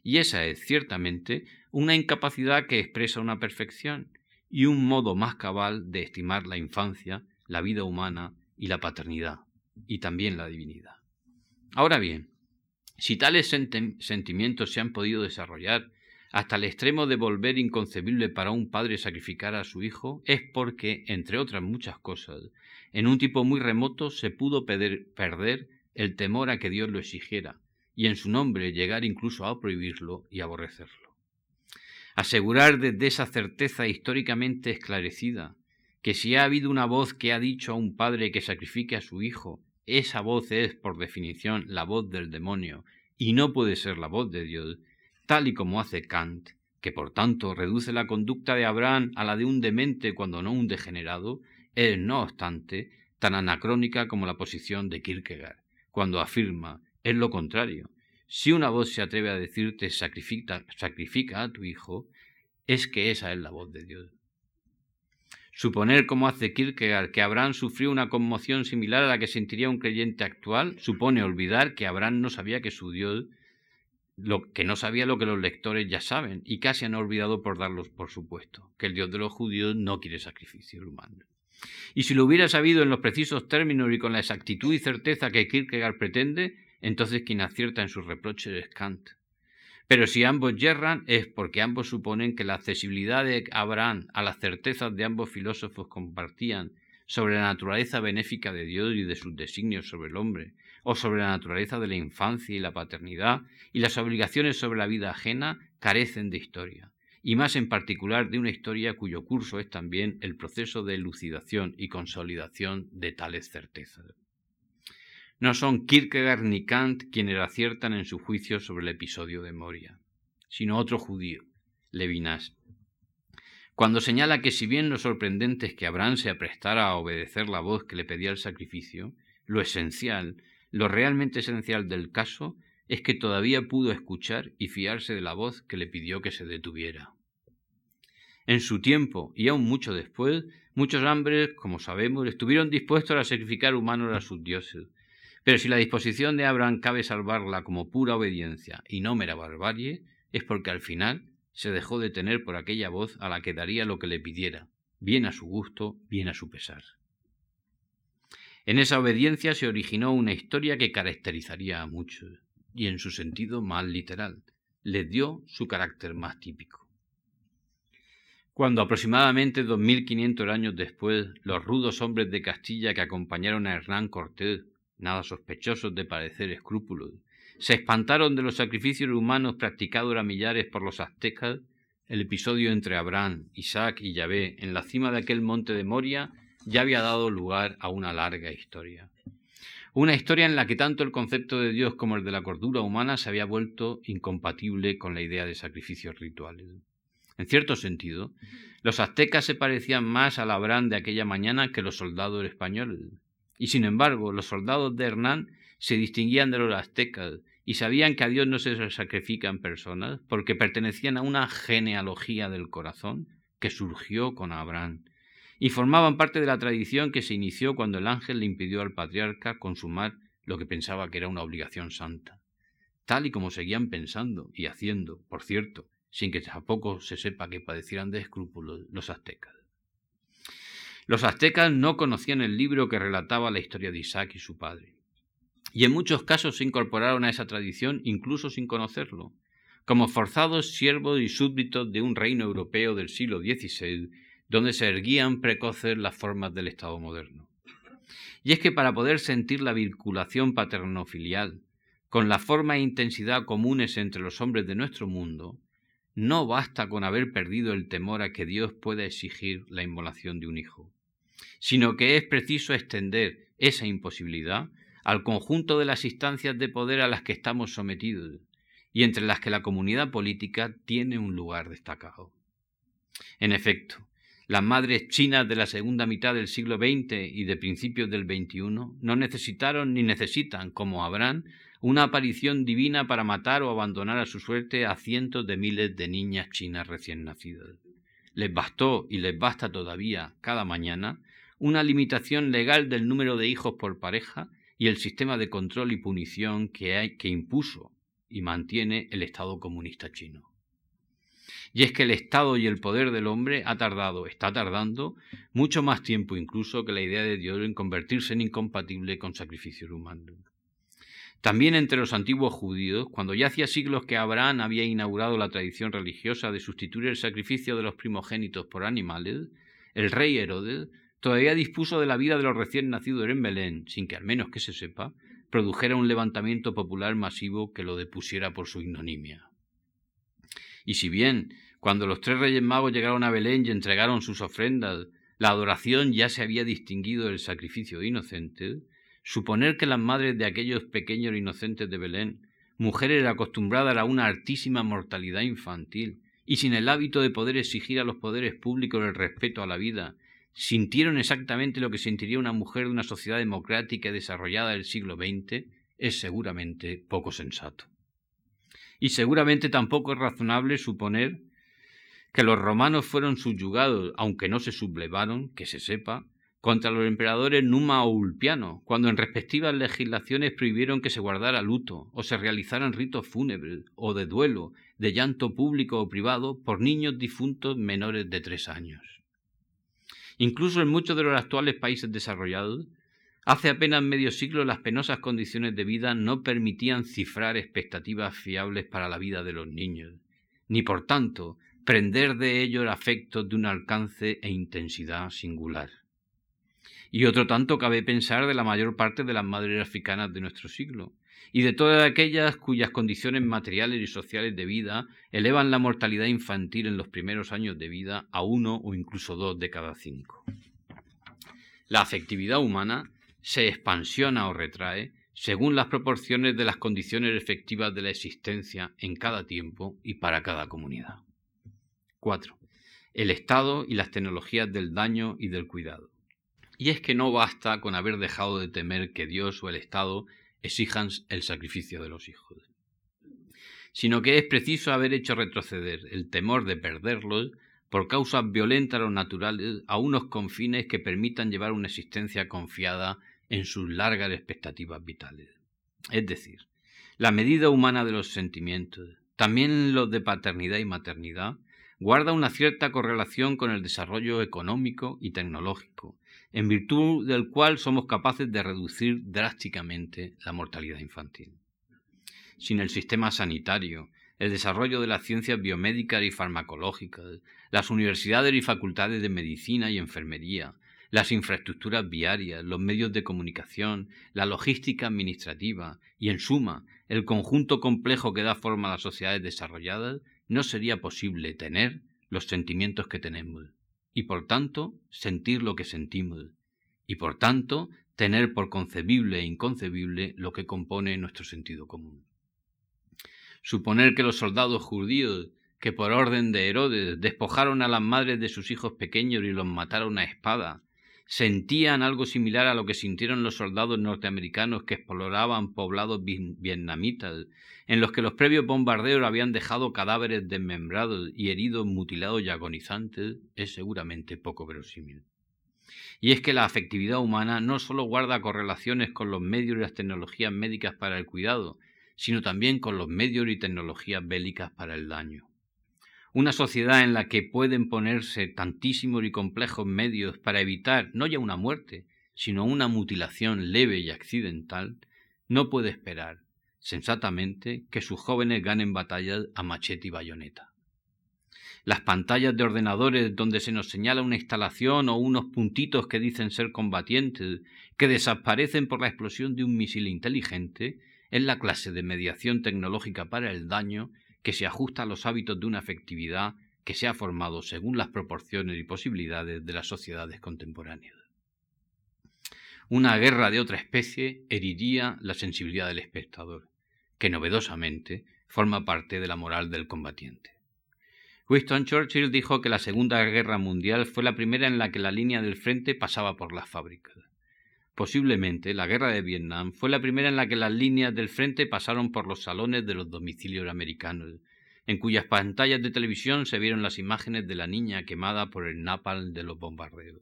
[SPEAKER 2] Y esa es, ciertamente, una incapacidad que expresa una perfección y un modo más cabal de estimar la infancia, la vida humana y la paternidad, y también la divinidad. Ahora bien, si tales sentimientos se han podido desarrollar hasta el extremo de volver inconcebible para un padre sacrificar a su hijo, es porque, entre otras muchas cosas, en un tipo muy remoto se pudo perder el temor a que Dios lo exigiera, y en su nombre llegar incluso a prohibirlo y aborrecerlo. Asegurar desde esa certeza históricamente esclarecida que si ha habido una voz que ha dicho a un padre que sacrifique a su hijo, esa voz es, por definición, la voz del demonio, y no puede ser la voz de Dios, tal y como hace Kant, que por tanto reduce la conducta de Abraham a la de un demente cuando no un degenerado, es, no obstante, tan anacrónica como la posición de Kierkegaard, cuando afirma, es lo contrario. Si una voz se atreve a decirte sacrifica, sacrifica a tu hijo, es que esa es la voz de Dios. Suponer, como hace Kierkegaard, que Abraham sufrió una conmoción similar a la que sentiría un creyente actual, supone olvidar que Abraham no sabía que su Dios lo que no sabía lo que los lectores ya saben y casi han olvidado por darlos por supuesto, que el Dios de los judíos no quiere sacrificios humanos. Y si lo hubiera sabido en los precisos términos y con la exactitud y certeza que Kierkegaard pretende, entonces quien acierta en sus reproches es Kant. Pero si ambos yerran es porque ambos suponen que la accesibilidad de Abraham a las certezas de ambos filósofos compartían sobre la naturaleza benéfica de Dios y de sus designios sobre el hombre, o sobre la naturaleza de la infancia y la paternidad, y las obligaciones sobre la vida ajena carecen de historia, y más en particular de una historia cuyo curso es también el proceso de elucidación y consolidación de tales certezas. No son Kierkegaard ni Kant quienes aciertan en su juicio sobre el episodio de Moria, sino otro judío, Levinas, cuando señala que si bien lo sorprendente es que Abraham se aprestara a obedecer la voz que le pedía el sacrificio, lo esencial lo realmente esencial del caso es que todavía pudo escuchar y fiarse de la voz que le pidió que se detuviera. En su tiempo, y aún mucho después, muchos hombres, como sabemos, estuvieron dispuestos a sacrificar humanos a sus dioses. Pero si la disposición de Abraham cabe salvarla como pura obediencia y no mera barbarie, es porque al final se dejó detener por aquella voz a la que daría lo que le pidiera, bien a su gusto, bien a su pesar. En esa obediencia se originó una historia que caracterizaría a muchos, y en su sentido más literal, le dio su carácter más típico. Cuando aproximadamente 2500 años después los rudos hombres de Castilla que acompañaron a Hernán Cortés, nada sospechosos de padecer escrúpulos, se espantaron de los sacrificios humanos practicados a millares por los aztecas, el episodio entre Abraham, Isaac y Yahvé en la cima de aquel monte de Moria ya había dado lugar a una larga historia. Una historia en la que tanto el concepto de Dios como el de la cordura humana se había vuelto incompatible con la idea de sacrificios rituales. En cierto sentido, los aztecas se parecían más al Abraham de aquella mañana que los soldados españoles. Y sin embargo, los soldados de Hernán se distinguían de los aztecas y sabían que a Dios no se sacrifican personas porque pertenecían a una genealogía del corazón que surgió con Abraham y formaban parte de la tradición que se inició cuando el ángel le impidió al patriarca consumar lo que pensaba que era una obligación santa, tal y como seguían pensando y haciendo, por cierto, sin que tampoco se sepa que padecieran de escrúpulos los aztecas. Los aztecas no conocían el libro que relataba la historia de Isaac y su padre, y en muchos casos se incorporaron a esa tradición incluso sin conocerlo, como forzados siervos y súbditos de un reino europeo del siglo XVI donde se erguían precoces las formas del Estado moderno. Y es que para poder sentir la vinculación paternofilial con la forma e intensidad comunes entre los hombres de nuestro mundo, no basta con haber perdido el temor a que Dios pueda exigir la inmolación de un hijo, sino que es preciso extender esa imposibilidad al conjunto de las instancias de poder a las que estamos sometidos y entre las que la comunidad política tiene un lugar destacado. En efecto, las madres chinas de la segunda mitad del siglo XX y de principios del XXI no necesitaron ni necesitan, como habrán, una aparición divina para matar o abandonar a su suerte a cientos de miles de niñas chinas recién nacidas. Les bastó y les basta todavía cada mañana una limitación legal del número de hijos por pareja y el sistema de control y punición que, hay, que impuso y mantiene el Estado comunista chino. Y es que el Estado y el poder del hombre ha tardado, está tardando, mucho más tiempo incluso que la idea de Dios en convertirse en incompatible con sacrificios humanos. También entre los antiguos judíos, cuando ya hacía siglos que Abraham había inaugurado la tradición religiosa de sustituir el sacrificio de los primogénitos por animales, el rey Herodes todavía dispuso de la vida de los recién nacidos en Belén, sin que al menos que se sepa, produjera un levantamiento popular masivo que lo depusiera por su ignomia. Y si bien cuando los tres reyes magos llegaron a Belén y entregaron sus ofrendas, la adoración ya se había distinguido del sacrificio de inocentes, suponer que las madres de aquellos pequeños inocentes de Belén, mujeres acostumbradas a una altísima mortalidad infantil y sin el hábito de poder exigir a los poderes públicos el respeto a la vida, sintieron exactamente lo que sentiría una mujer de una sociedad democrática desarrollada del siglo XX, es seguramente poco sensato. Y seguramente tampoco es razonable suponer que los romanos fueron subyugados, aunque no se sublevaron, que se sepa, contra los emperadores Numa o Ulpiano, cuando en respectivas legislaciones prohibieron que se guardara luto o se realizaran ritos fúnebres o de duelo, de llanto público o privado por niños difuntos menores de tres años. Incluso en muchos de los actuales países desarrollados, hace apenas medio siglo las penosas condiciones de vida no permitían cifrar expectativas fiables para la vida de los niños, ni por tanto prender de ellos afectos de un alcance e intensidad singular. Y otro tanto cabe pensar de la mayor parte de las madres africanas de nuestro siglo, y de todas aquellas cuyas condiciones materiales y sociales de vida elevan la mortalidad infantil en los primeros años de vida a uno o incluso dos de cada cinco. La afectividad humana se expansiona o retrae según las proporciones de las condiciones efectivas de la existencia en cada tiempo y para cada comunidad. 4. El Estado y las tecnologías del daño y del cuidado. Y es que no basta con haber dejado de temer que Dios o el Estado exijan el sacrificio de los hijos, sino que es preciso haber hecho retroceder el temor de perderlos por causas violentas o naturales a unos confines que permitan llevar una existencia confiada en sus largas expectativas vitales. Es decir, la medida humana de los sentimientos, también los de paternidad y maternidad, guarda una cierta correlación con el desarrollo económico y tecnológico, en virtud del cual somos capaces de reducir drásticamente la mortalidad infantil. Sin el sistema sanitario, el desarrollo de las ciencias biomédicas y farmacológicas, las universidades y facultades de medicina y enfermería, las infraestructuras viarias, los medios de comunicación, la logística administrativa y, en suma, el conjunto complejo que da forma a las sociedades desarrolladas, no sería posible tener los sentimientos que tenemos y por tanto sentir lo que sentimos y por tanto tener por concebible e inconcebible lo que compone nuestro sentido común. Suponer que los soldados judíos que por orden de Herodes despojaron a las madres de sus hijos pequeños y los mataron a espada, sentían algo similar a lo que sintieron los soldados norteamericanos que exploraban poblados vietnamitas, en los que los previos bombardeos habían dejado cadáveres desmembrados y heridos, mutilados y agonizantes, es seguramente poco verosímil. Y es que la afectividad humana no sólo guarda correlaciones con los medios y las tecnologías médicas para el cuidado, sino también con los medios y tecnologías bélicas para el daño. Una sociedad en la que pueden ponerse tantísimos y complejos medios para evitar no ya una muerte, sino una mutilación leve y accidental, no puede esperar, sensatamente, que sus jóvenes ganen batallas a machete y bayoneta. las pantallas de ordenadores donde se nos señala una instalación o unos puntitos que dicen ser combatientes, que desaparecen por la explosión de un misil inteligente, es la clase de mediación tecnológica para el daño que se ajusta a los hábitos de una afectividad que se ha formado según las proporciones y posibilidades de las sociedades contemporáneas. Una guerra de otra especie heriría la sensibilidad del espectador, que novedosamente forma parte de la moral del combatiente. Winston Churchill dijo que la Segunda Guerra Mundial fue la primera en la que la línea del frente pasaba por las fábricas. Posiblemente la Guerra de Vietnam fue la primera en la que las líneas del frente pasaron por los salones de los domicilios americanos, en cuyas pantallas de televisión se vieron las imágenes de la niña quemada por el napalm de los bombardeos.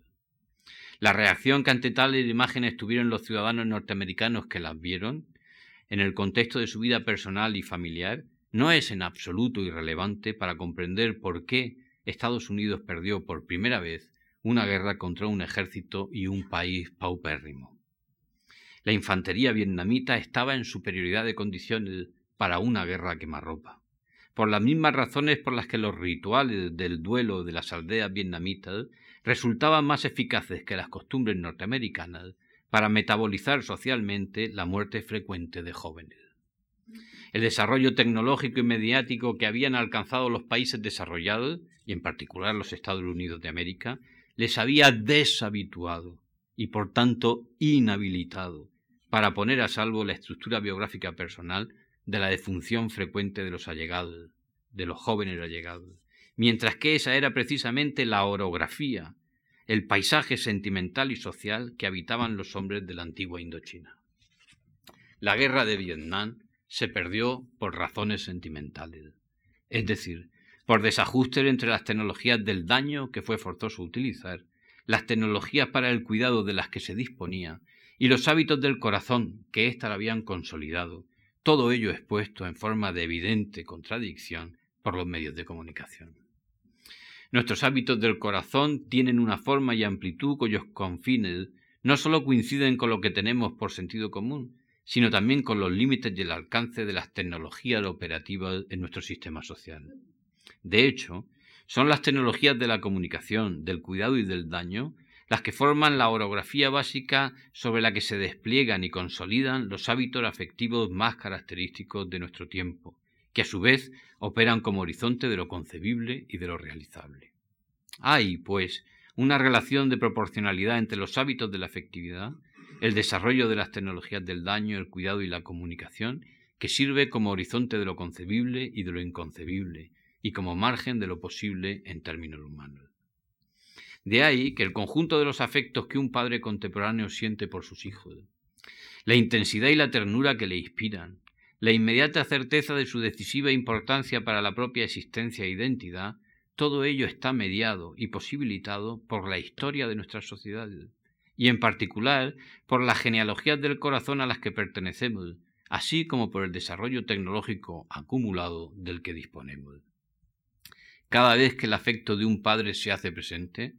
[SPEAKER 2] La reacción que ante tales imágenes tuvieron los ciudadanos norteamericanos que las vieron, en el contexto de su vida personal y familiar, no es en absoluto irrelevante para comprender por qué Estados Unidos perdió por primera vez una guerra contra un ejército y un país paupérrimo. La infantería vietnamita estaba en superioridad de condiciones para una guerra quemarropa. Por las mismas razones por las que los rituales del duelo de las aldeas vietnamitas resultaban más eficaces que las costumbres norteamericanas para metabolizar socialmente la muerte frecuente de jóvenes el desarrollo tecnológico y mediático que habían alcanzado los países desarrollados, y en particular los Estados Unidos de América, les había deshabituado y por tanto inhabilitado para poner a salvo la estructura biográfica personal de la defunción frecuente de los allegados, de los jóvenes allegados, mientras que esa era precisamente la orografía, el paisaje sentimental y social que habitaban los hombres de la antigua Indochina. La guerra de Vietnam se perdió por razones sentimentales, es decir, por desajuste entre las tecnologías del daño que fue forzoso utilizar, las tecnologías para el cuidado de las que se disponía y los hábitos del corazón que ésta la habían consolidado, todo ello expuesto en forma de evidente contradicción por los medios de comunicación. Nuestros hábitos del corazón tienen una forma y amplitud cuyos confines no sólo coinciden con lo que tenemos por sentido común, sino también con los límites y el alcance de las tecnologías operativas en nuestro sistema social. De hecho, son las tecnologías de la comunicación, del cuidado y del daño las que forman la orografía básica sobre la que se despliegan y consolidan los hábitos afectivos más característicos de nuestro tiempo, que a su vez operan como horizonte de lo concebible y de lo realizable. Hay, pues, una relación de proporcionalidad entre los hábitos de la afectividad el desarrollo de las tecnologías del daño, el cuidado y la comunicación, que sirve como horizonte de lo concebible y de lo inconcebible, y como margen de lo posible en términos humanos. De ahí que el conjunto de los afectos que un padre contemporáneo siente por sus hijos, la intensidad y la ternura que le inspiran, la inmediata certeza de su decisiva importancia para la propia existencia e identidad, todo ello está mediado y posibilitado por la historia de nuestras sociedades y en particular por las genealogías del corazón a las que pertenecemos, así como por el desarrollo tecnológico acumulado del que disponemos. Cada vez que el afecto de un padre se hace presente,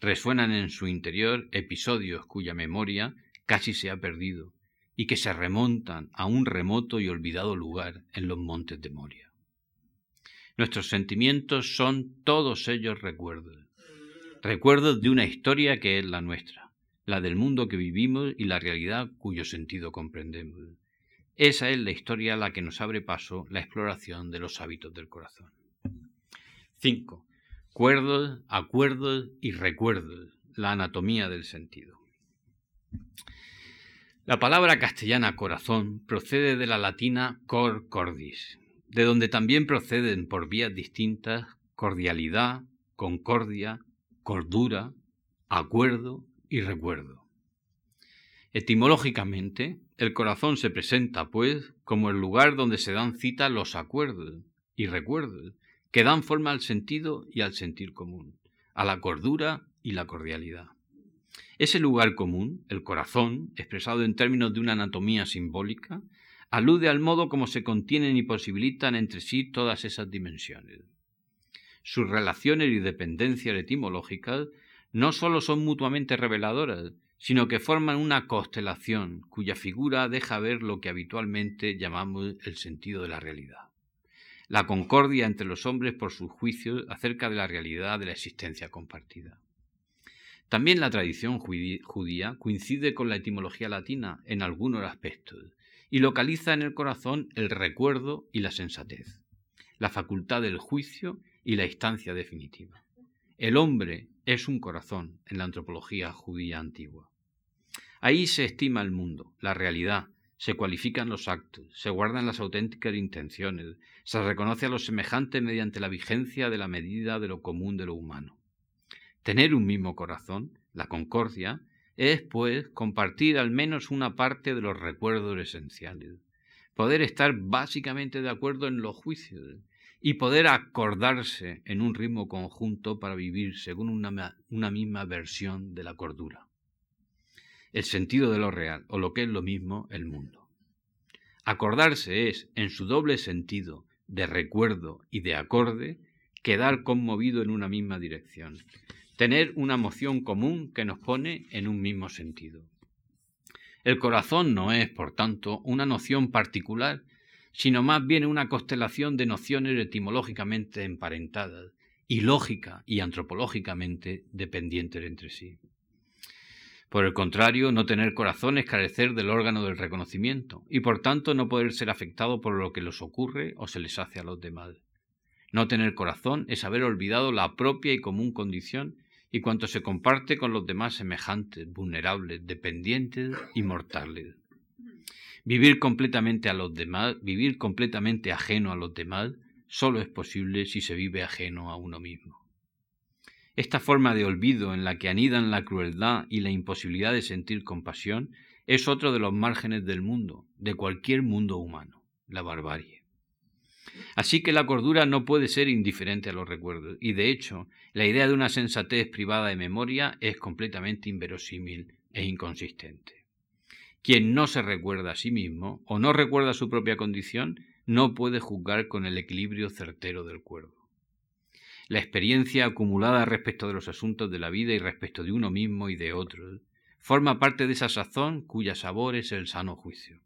[SPEAKER 2] resuenan en su interior episodios cuya memoria casi se ha perdido y que se remontan a un remoto y olvidado lugar en los montes de Moria. Nuestros sentimientos son todos ellos recuerdos, recuerdos de una historia que es la nuestra la del mundo que vivimos y la realidad cuyo sentido comprendemos. Esa es la historia a la que nos abre paso la exploración de los hábitos del corazón. 5. Cuerdos, acuerdos y recuerdos. La anatomía del sentido. La palabra castellana corazón procede de la latina cor cordis, de donde también proceden por vías distintas cordialidad, concordia, cordura, acuerdo y recuerdo. Etimológicamente, el corazón se presenta, pues, como el lugar donde se dan cita los acuerdos y recuerdos, que dan forma al sentido y al sentir común, a la cordura y la cordialidad. Ese lugar común, el corazón, expresado en términos de una anatomía simbólica, alude al modo como se contienen y posibilitan entre sí todas esas dimensiones. Sus relaciones y dependencias etimológicas no sólo son mutuamente reveladoras, sino que forman una constelación cuya figura deja ver lo que habitualmente llamamos el sentido de la realidad. La concordia entre los hombres por sus juicios acerca de la realidad de la existencia compartida. También la tradición judía coincide con la etimología latina en algunos aspectos y localiza en el corazón el recuerdo y la sensatez, la facultad del juicio y la instancia definitiva. El hombre es un corazón en la antropología judía antigua. Ahí se estima el mundo, la realidad, se cualifican los actos, se guardan las auténticas intenciones, se reconoce a los semejantes mediante la vigencia de la medida de lo común de lo humano. Tener un mismo corazón, la concordia, es, pues, compartir al menos una parte de los recuerdos esenciales, poder estar básicamente de acuerdo en los juicios y poder acordarse en un ritmo conjunto para vivir según una, una misma versión de la cordura. El sentido de lo real, o lo que es lo mismo, el mundo. Acordarse es, en su doble sentido, de recuerdo y de acorde, quedar conmovido en una misma dirección, tener una moción común que nos pone en un mismo sentido. El corazón no es, por tanto, una noción particular, sino más bien una constelación de nociones etimológicamente emparentadas y lógica y antropológicamente dependientes entre sí. Por el contrario, no tener corazón es carecer del órgano del reconocimiento y por tanto no poder ser afectado por lo que les ocurre o se les hace a los demás. No tener corazón es haber olvidado la propia y común condición y cuanto se comparte con los demás semejantes, vulnerables, dependientes y mortales. Vivir completamente a los demás, vivir completamente ajeno a los demás, solo es posible si se vive ajeno a uno mismo. Esta forma de olvido en la que anidan la crueldad y la imposibilidad de sentir compasión es otro de los márgenes del mundo, de cualquier mundo humano, la barbarie. Así que la cordura no puede ser indiferente a los recuerdos, y de hecho, la idea de una sensatez privada de memoria es completamente inverosímil e inconsistente. Quien no se recuerda a sí mismo o no recuerda su propia condición no puede juzgar con el equilibrio certero del cuerdo. La experiencia acumulada respecto de los asuntos de la vida y respecto de uno mismo y de otros forma parte de esa sazón cuya sabor es el sano juicio.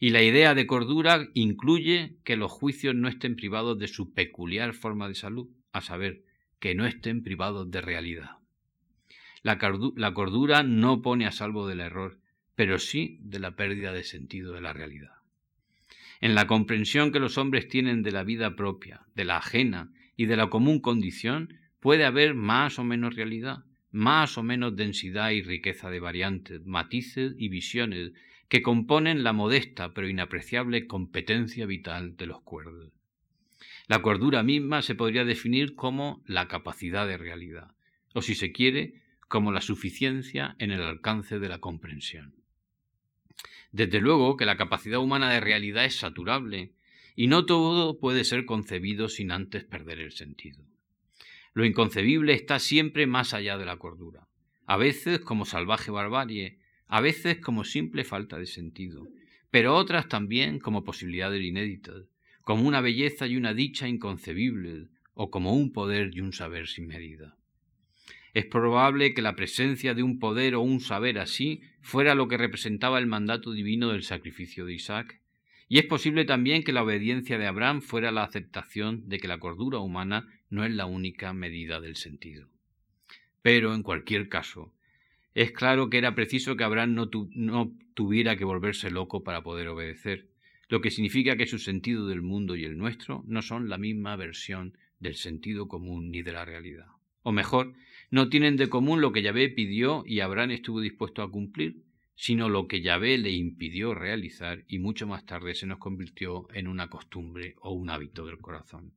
[SPEAKER 2] Y la idea de cordura incluye que los juicios no estén privados de su peculiar forma de salud, a saber, que no estén privados de realidad. La, cordura no pone a salvo del error, pero sí de la pérdida de sentido de la realidad. En la comprensión que los hombres tienen de la vida propia, de la ajena y de la común condición, puede haber más o menos realidad, más o menos densidad y riqueza de variantes, matices y visiones que componen la modesta pero inapreciable competencia vital de los cuerdos. La cordura misma se podría definir como la capacidad de realidad, o si se quiere, como la suficiencia en el alcance de la comprensión. Desde luego que la capacidad humana de realidad es saturable, y no todo puede ser concebido sin antes perder el sentido. Lo inconcebible está siempre más allá de la cordura, a veces como salvaje barbarie, a veces como simple falta de sentido, pero otras también como posibilidades inéditas, como una belleza y una dicha inconcebibles, o como un poder y un saber sin medida. Es probable que la presencia de un poder o un saber así fuera lo que representaba el mandato divino del sacrificio de Isaac, y es posible también que la obediencia de Abraham fuera la aceptación de que la cordura humana no es la única medida del sentido. Pero, en cualquier caso, es claro que era preciso que Abraham no, tuviera que volverse loco para poder obedecer, lo que significa que su sentido del mundo y el nuestro no son la misma versión del sentido común ni de la realidad. O mejor, no tienen de común lo que Yahvé pidió y Abraham estuvo dispuesto a cumplir, sino lo que Yahvé le impidió realizar y mucho más tarde se nos convirtió en una costumbre o un hábito del corazón.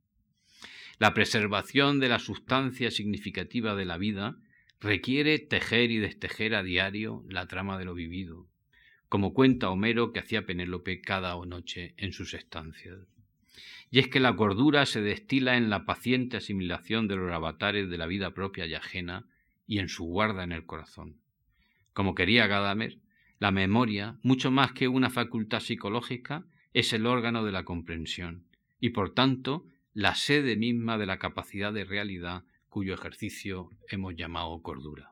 [SPEAKER 2] La preservación de la sustancia significativa de la vida requiere tejer y destejer a diario la trama de lo vivido, como cuenta Homero que hacía Penélope cada noche en sus estancias. Y es que la cordura se destila en la paciente asimilación de los avatares de la vida propia y ajena y en su guarda en el corazón. Como quería Gadamer, la memoria, mucho más que una facultad psicológica, es el órgano de la comprensión y por tanto la sede misma de la capacidad de realidad cuyo ejercicio hemos llamado cordura.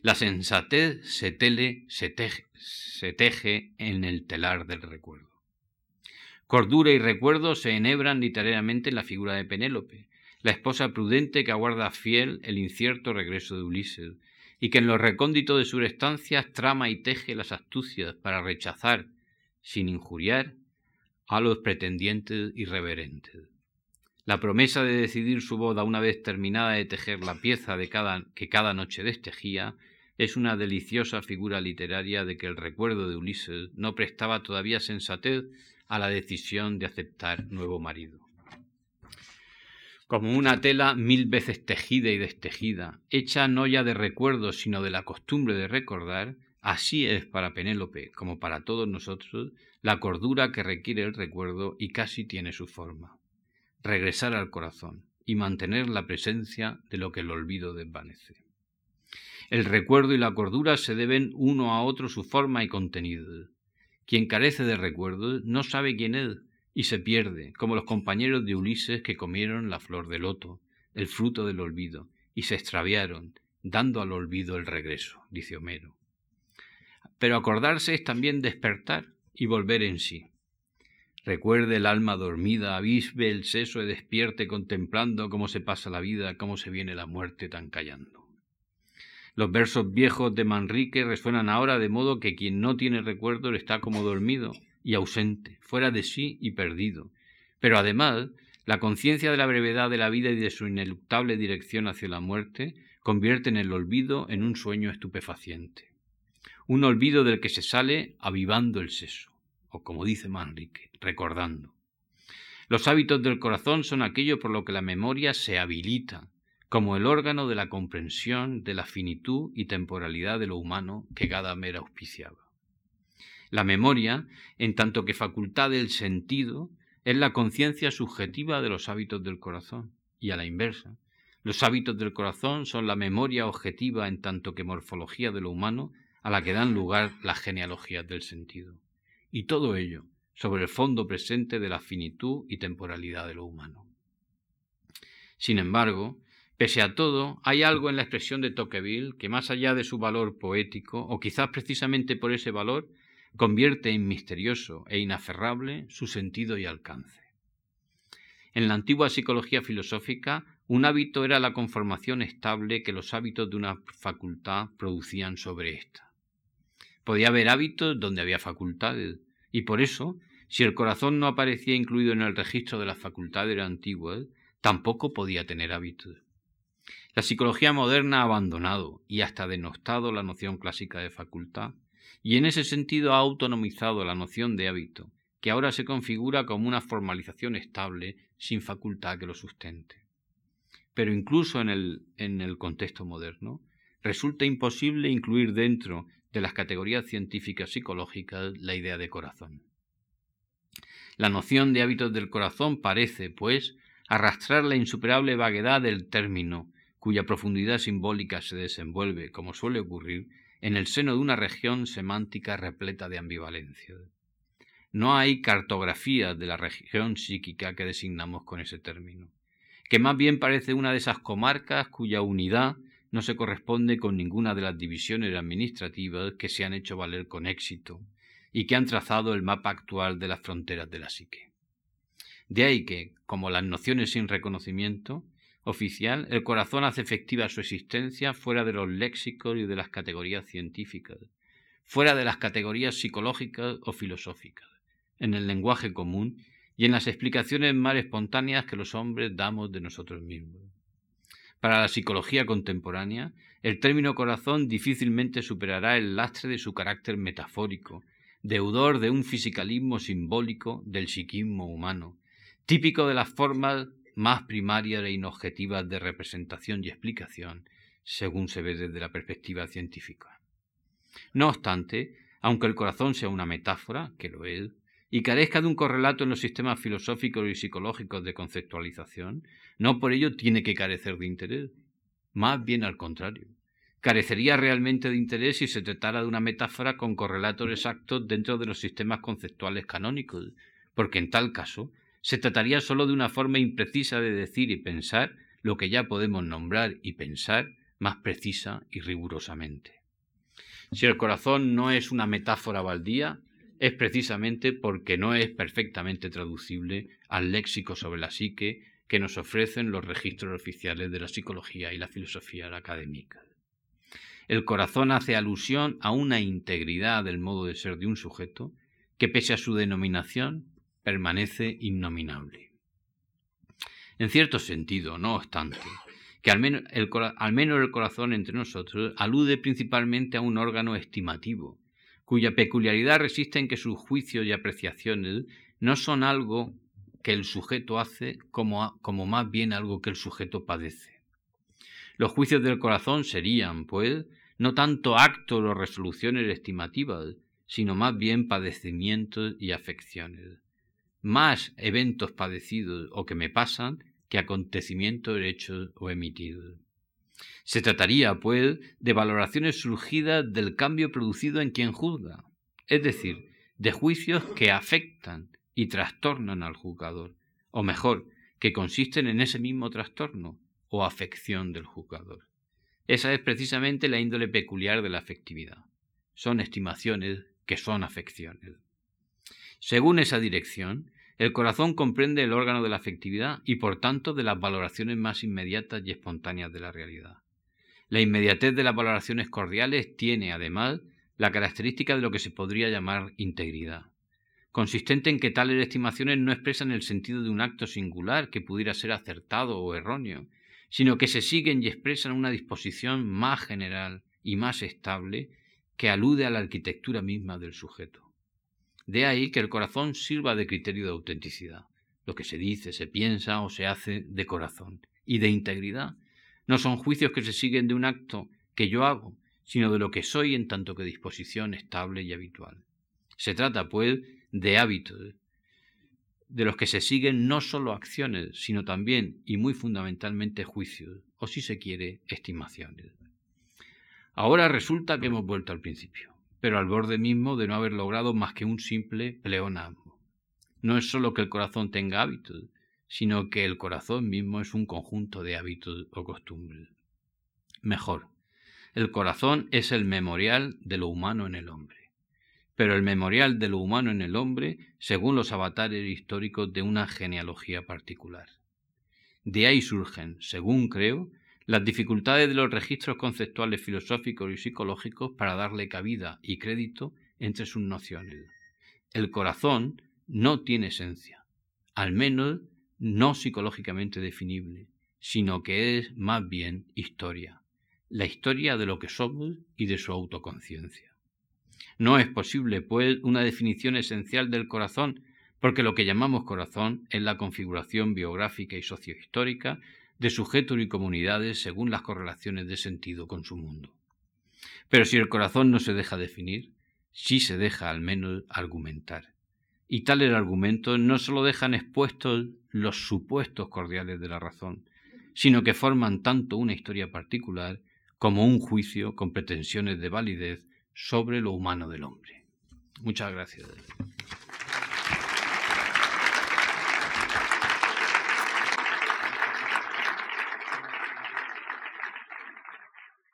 [SPEAKER 2] La sensatez se, se, teje, en el telar del recuerdo. Cordura y recuerdo se enhebran literariamente en la figura de Penélope, la esposa prudente que aguarda fiel el incierto regreso de Ulises, y que en lo recóndito de sus estancias trama y teje las astucias para rechazar, sin injuriar, a los pretendientes irreverentes. La promesa de decidir su boda una vez terminada de tejer la pieza de cada, que cada noche destejía es una deliciosa figura literaria de que el recuerdo de Ulises no prestaba todavía sensatez a la decisión de aceptar nuevo marido. Como una tela mil veces tejida y destejida, hecha no ya de recuerdos, sino de la costumbre de recordar, así es para Penélope, como para todos nosotros, la cordura que requiere el recuerdo y casi tiene su forma regresar al corazón y mantener la presencia de lo que el olvido desvanece. El recuerdo y la cordura se deben uno a otro su forma y contenido. Quien carece de recuerdo no sabe quién es y se pierde, como los compañeros de Ulises que comieron la flor del loto, el fruto del olvido, y se extraviaron, dando al olvido el regreso, dice Homero. Pero acordarse es también despertar y volver en sí. Recuerde el alma dormida, avisbe el seso y despierte contemplando cómo se pasa la vida, cómo se viene la muerte tan callando. Los versos viejos de Manrique resuenan ahora de modo que quien no tiene recuerdo está como dormido y ausente, fuera de sí y perdido. Pero además, la conciencia de la brevedad de la vida y de su ineluctable dirección hacia la muerte convierte en el olvido en un sueño estupefaciente. Un olvido del que se sale avivando el seso o como dice Manrique, recordando. Los hábitos del corazón son aquello por lo que la memoria se habilita, como el órgano de la comprensión de la finitud y temporalidad de lo humano que Gadamer auspiciaba. La memoria, en tanto que facultad del sentido, es la conciencia subjetiva de los hábitos del corazón, y a la inversa, los hábitos del corazón son la memoria objetiva en tanto que morfología de lo humano a la que dan lugar las genealogías del sentido y todo ello sobre el fondo presente de la finitud y temporalidad de lo humano. Sin embargo, pese a todo, hay algo en la expresión de Tocqueville que más allá de su valor poético, o quizás precisamente por ese valor, convierte en misterioso e inaferrable su sentido y alcance. En la antigua psicología filosófica, un hábito era la conformación estable que los hábitos de una facultad producían sobre ésta. Podía haber hábitos donde había facultades, y por eso, si el corazón no aparecía incluido en el registro de las facultades antiguas, tampoco podía tener hábitos. La psicología moderna ha abandonado y hasta denostado la noción clásica de facultad, y en ese sentido ha autonomizado la noción de hábito, que ahora se configura como una formalización estable sin facultad que lo sustente. Pero incluso en el, en el contexto moderno, resulta imposible incluir dentro de las categorías científicas psicológicas la idea de corazón. La noción de hábitos del corazón parece, pues, arrastrar la insuperable vaguedad del término, cuya profundidad simbólica se desenvuelve, como suele ocurrir, en el seno de una región semántica repleta de ambivalencia. No hay cartografía de la región psíquica que designamos con ese término, que más bien parece una de esas comarcas cuya unidad no se corresponde con ninguna de las divisiones administrativas que se han hecho valer con éxito y que han trazado el mapa actual de las fronteras de la psique. De ahí que, como las nociones sin reconocimiento oficial, el corazón hace efectiva su existencia fuera de los léxicos y de las categorías científicas, fuera de las categorías psicológicas o filosóficas, en el lenguaje común y en las explicaciones más espontáneas que los hombres damos de nosotros mismos. Para la psicología contemporánea, el término corazón difícilmente superará el lastre de su carácter metafórico, deudor de un fisicalismo simbólico del psiquismo humano, típico de las formas más primarias e inobjetivas de representación y explicación, según se ve desde la perspectiva científica. No obstante, aunque el corazón sea una metáfora, que lo es, y carezca de un correlato en los sistemas filosóficos y psicológicos de conceptualización, no por ello tiene que carecer de interés. Más bien al contrario. Carecería realmente de interés si se tratara de una metáfora con correlatos exactos dentro de los sistemas conceptuales canónicos, porque en tal caso se trataría sólo de una forma imprecisa de decir y pensar lo que ya podemos nombrar y pensar más precisa y rigurosamente. Si el corazón no es una metáfora baldía, es precisamente porque no es perfectamente traducible al léxico sobre la psique que nos ofrecen los registros oficiales de la psicología y la filosofía académica. El corazón hace alusión a una integridad del modo de ser de un sujeto que pese a su denominación permanece innominable. En cierto sentido, no obstante, que al menos, el, al menos el corazón entre nosotros alude principalmente a un órgano estimativo, cuya peculiaridad resiste en que sus juicios y apreciaciones no son algo que el sujeto hace como, como más bien algo que el sujeto padece. Los juicios del corazón serían, pues, no tanto actos o resoluciones estimativas, sino más bien padecimientos y afecciones. Más eventos padecidos o que me pasan que acontecimientos hechos o emitidos. Se trataría, pues, de valoraciones surgidas del cambio producido en quien juzga, es decir, de juicios que afectan y trastornan al juzgador, o mejor, que consisten en ese mismo trastorno o afección del juzgador. Esa es precisamente la índole peculiar de la afectividad. Son estimaciones que son afecciones. Según esa dirección, el corazón comprende el órgano de la afectividad y por tanto de las valoraciones más inmediatas y espontáneas de la realidad. La inmediatez de las valoraciones cordiales tiene, además, la característica de lo que se podría llamar integridad, consistente en que tales estimaciones no expresan el sentido de un acto singular que pudiera ser acertado o erróneo, sino que se siguen y expresan una disposición más general y más estable que alude a la arquitectura misma del sujeto. De ahí que el corazón sirva de criterio de autenticidad. Lo que se dice, se piensa o se hace de corazón. Y de integridad. No son juicios que se siguen de un acto que yo hago, sino de lo que soy en tanto que disposición estable y habitual. Se trata, pues, de hábitos, de los que se siguen no sólo acciones, sino también y muy fundamentalmente juicios, o si se quiere, estimaciones. Ahora resulta que hemos vuelto al principio pero al borde mismo de no haber logrado más que un simple pleonasmo. No es sólo que el corazón tenga hábitos, sino que el corazón mismo es un conjunto de hábitos o costumbres. Mejor, el corazón es el memorial de lo humano en el hombre, pero el memorial de lo humano en el hombre según los avatares históricos de una genealogía particular. De ahí surgen, según creo, las dificultades de los registros conceptuales filosóficos y psicológicos para darle cabida y crédito entre sus nociones. El corazón no tiene esencia, al menos no psicológicamente definible, sino que es más bien historia, la historia de lo que somos y de su autoconciencia. No es posible, pues, una definición esencial del corazón, porque lo que llamamos corazón es la configuración biográfica y sociohistórica de sujetos y comunidades según las correlaciones de sentido con su mundo. Pero si el corazón no se deja definir, sí se deja al menos argumentar. Y tales argumentos no sólo dejan expuestos los supuestos cordiales de la razón, sino que forman tanto una historia particular como un juicio con pretensiones de validez sobre lo humano del hombre. Muchas gracias.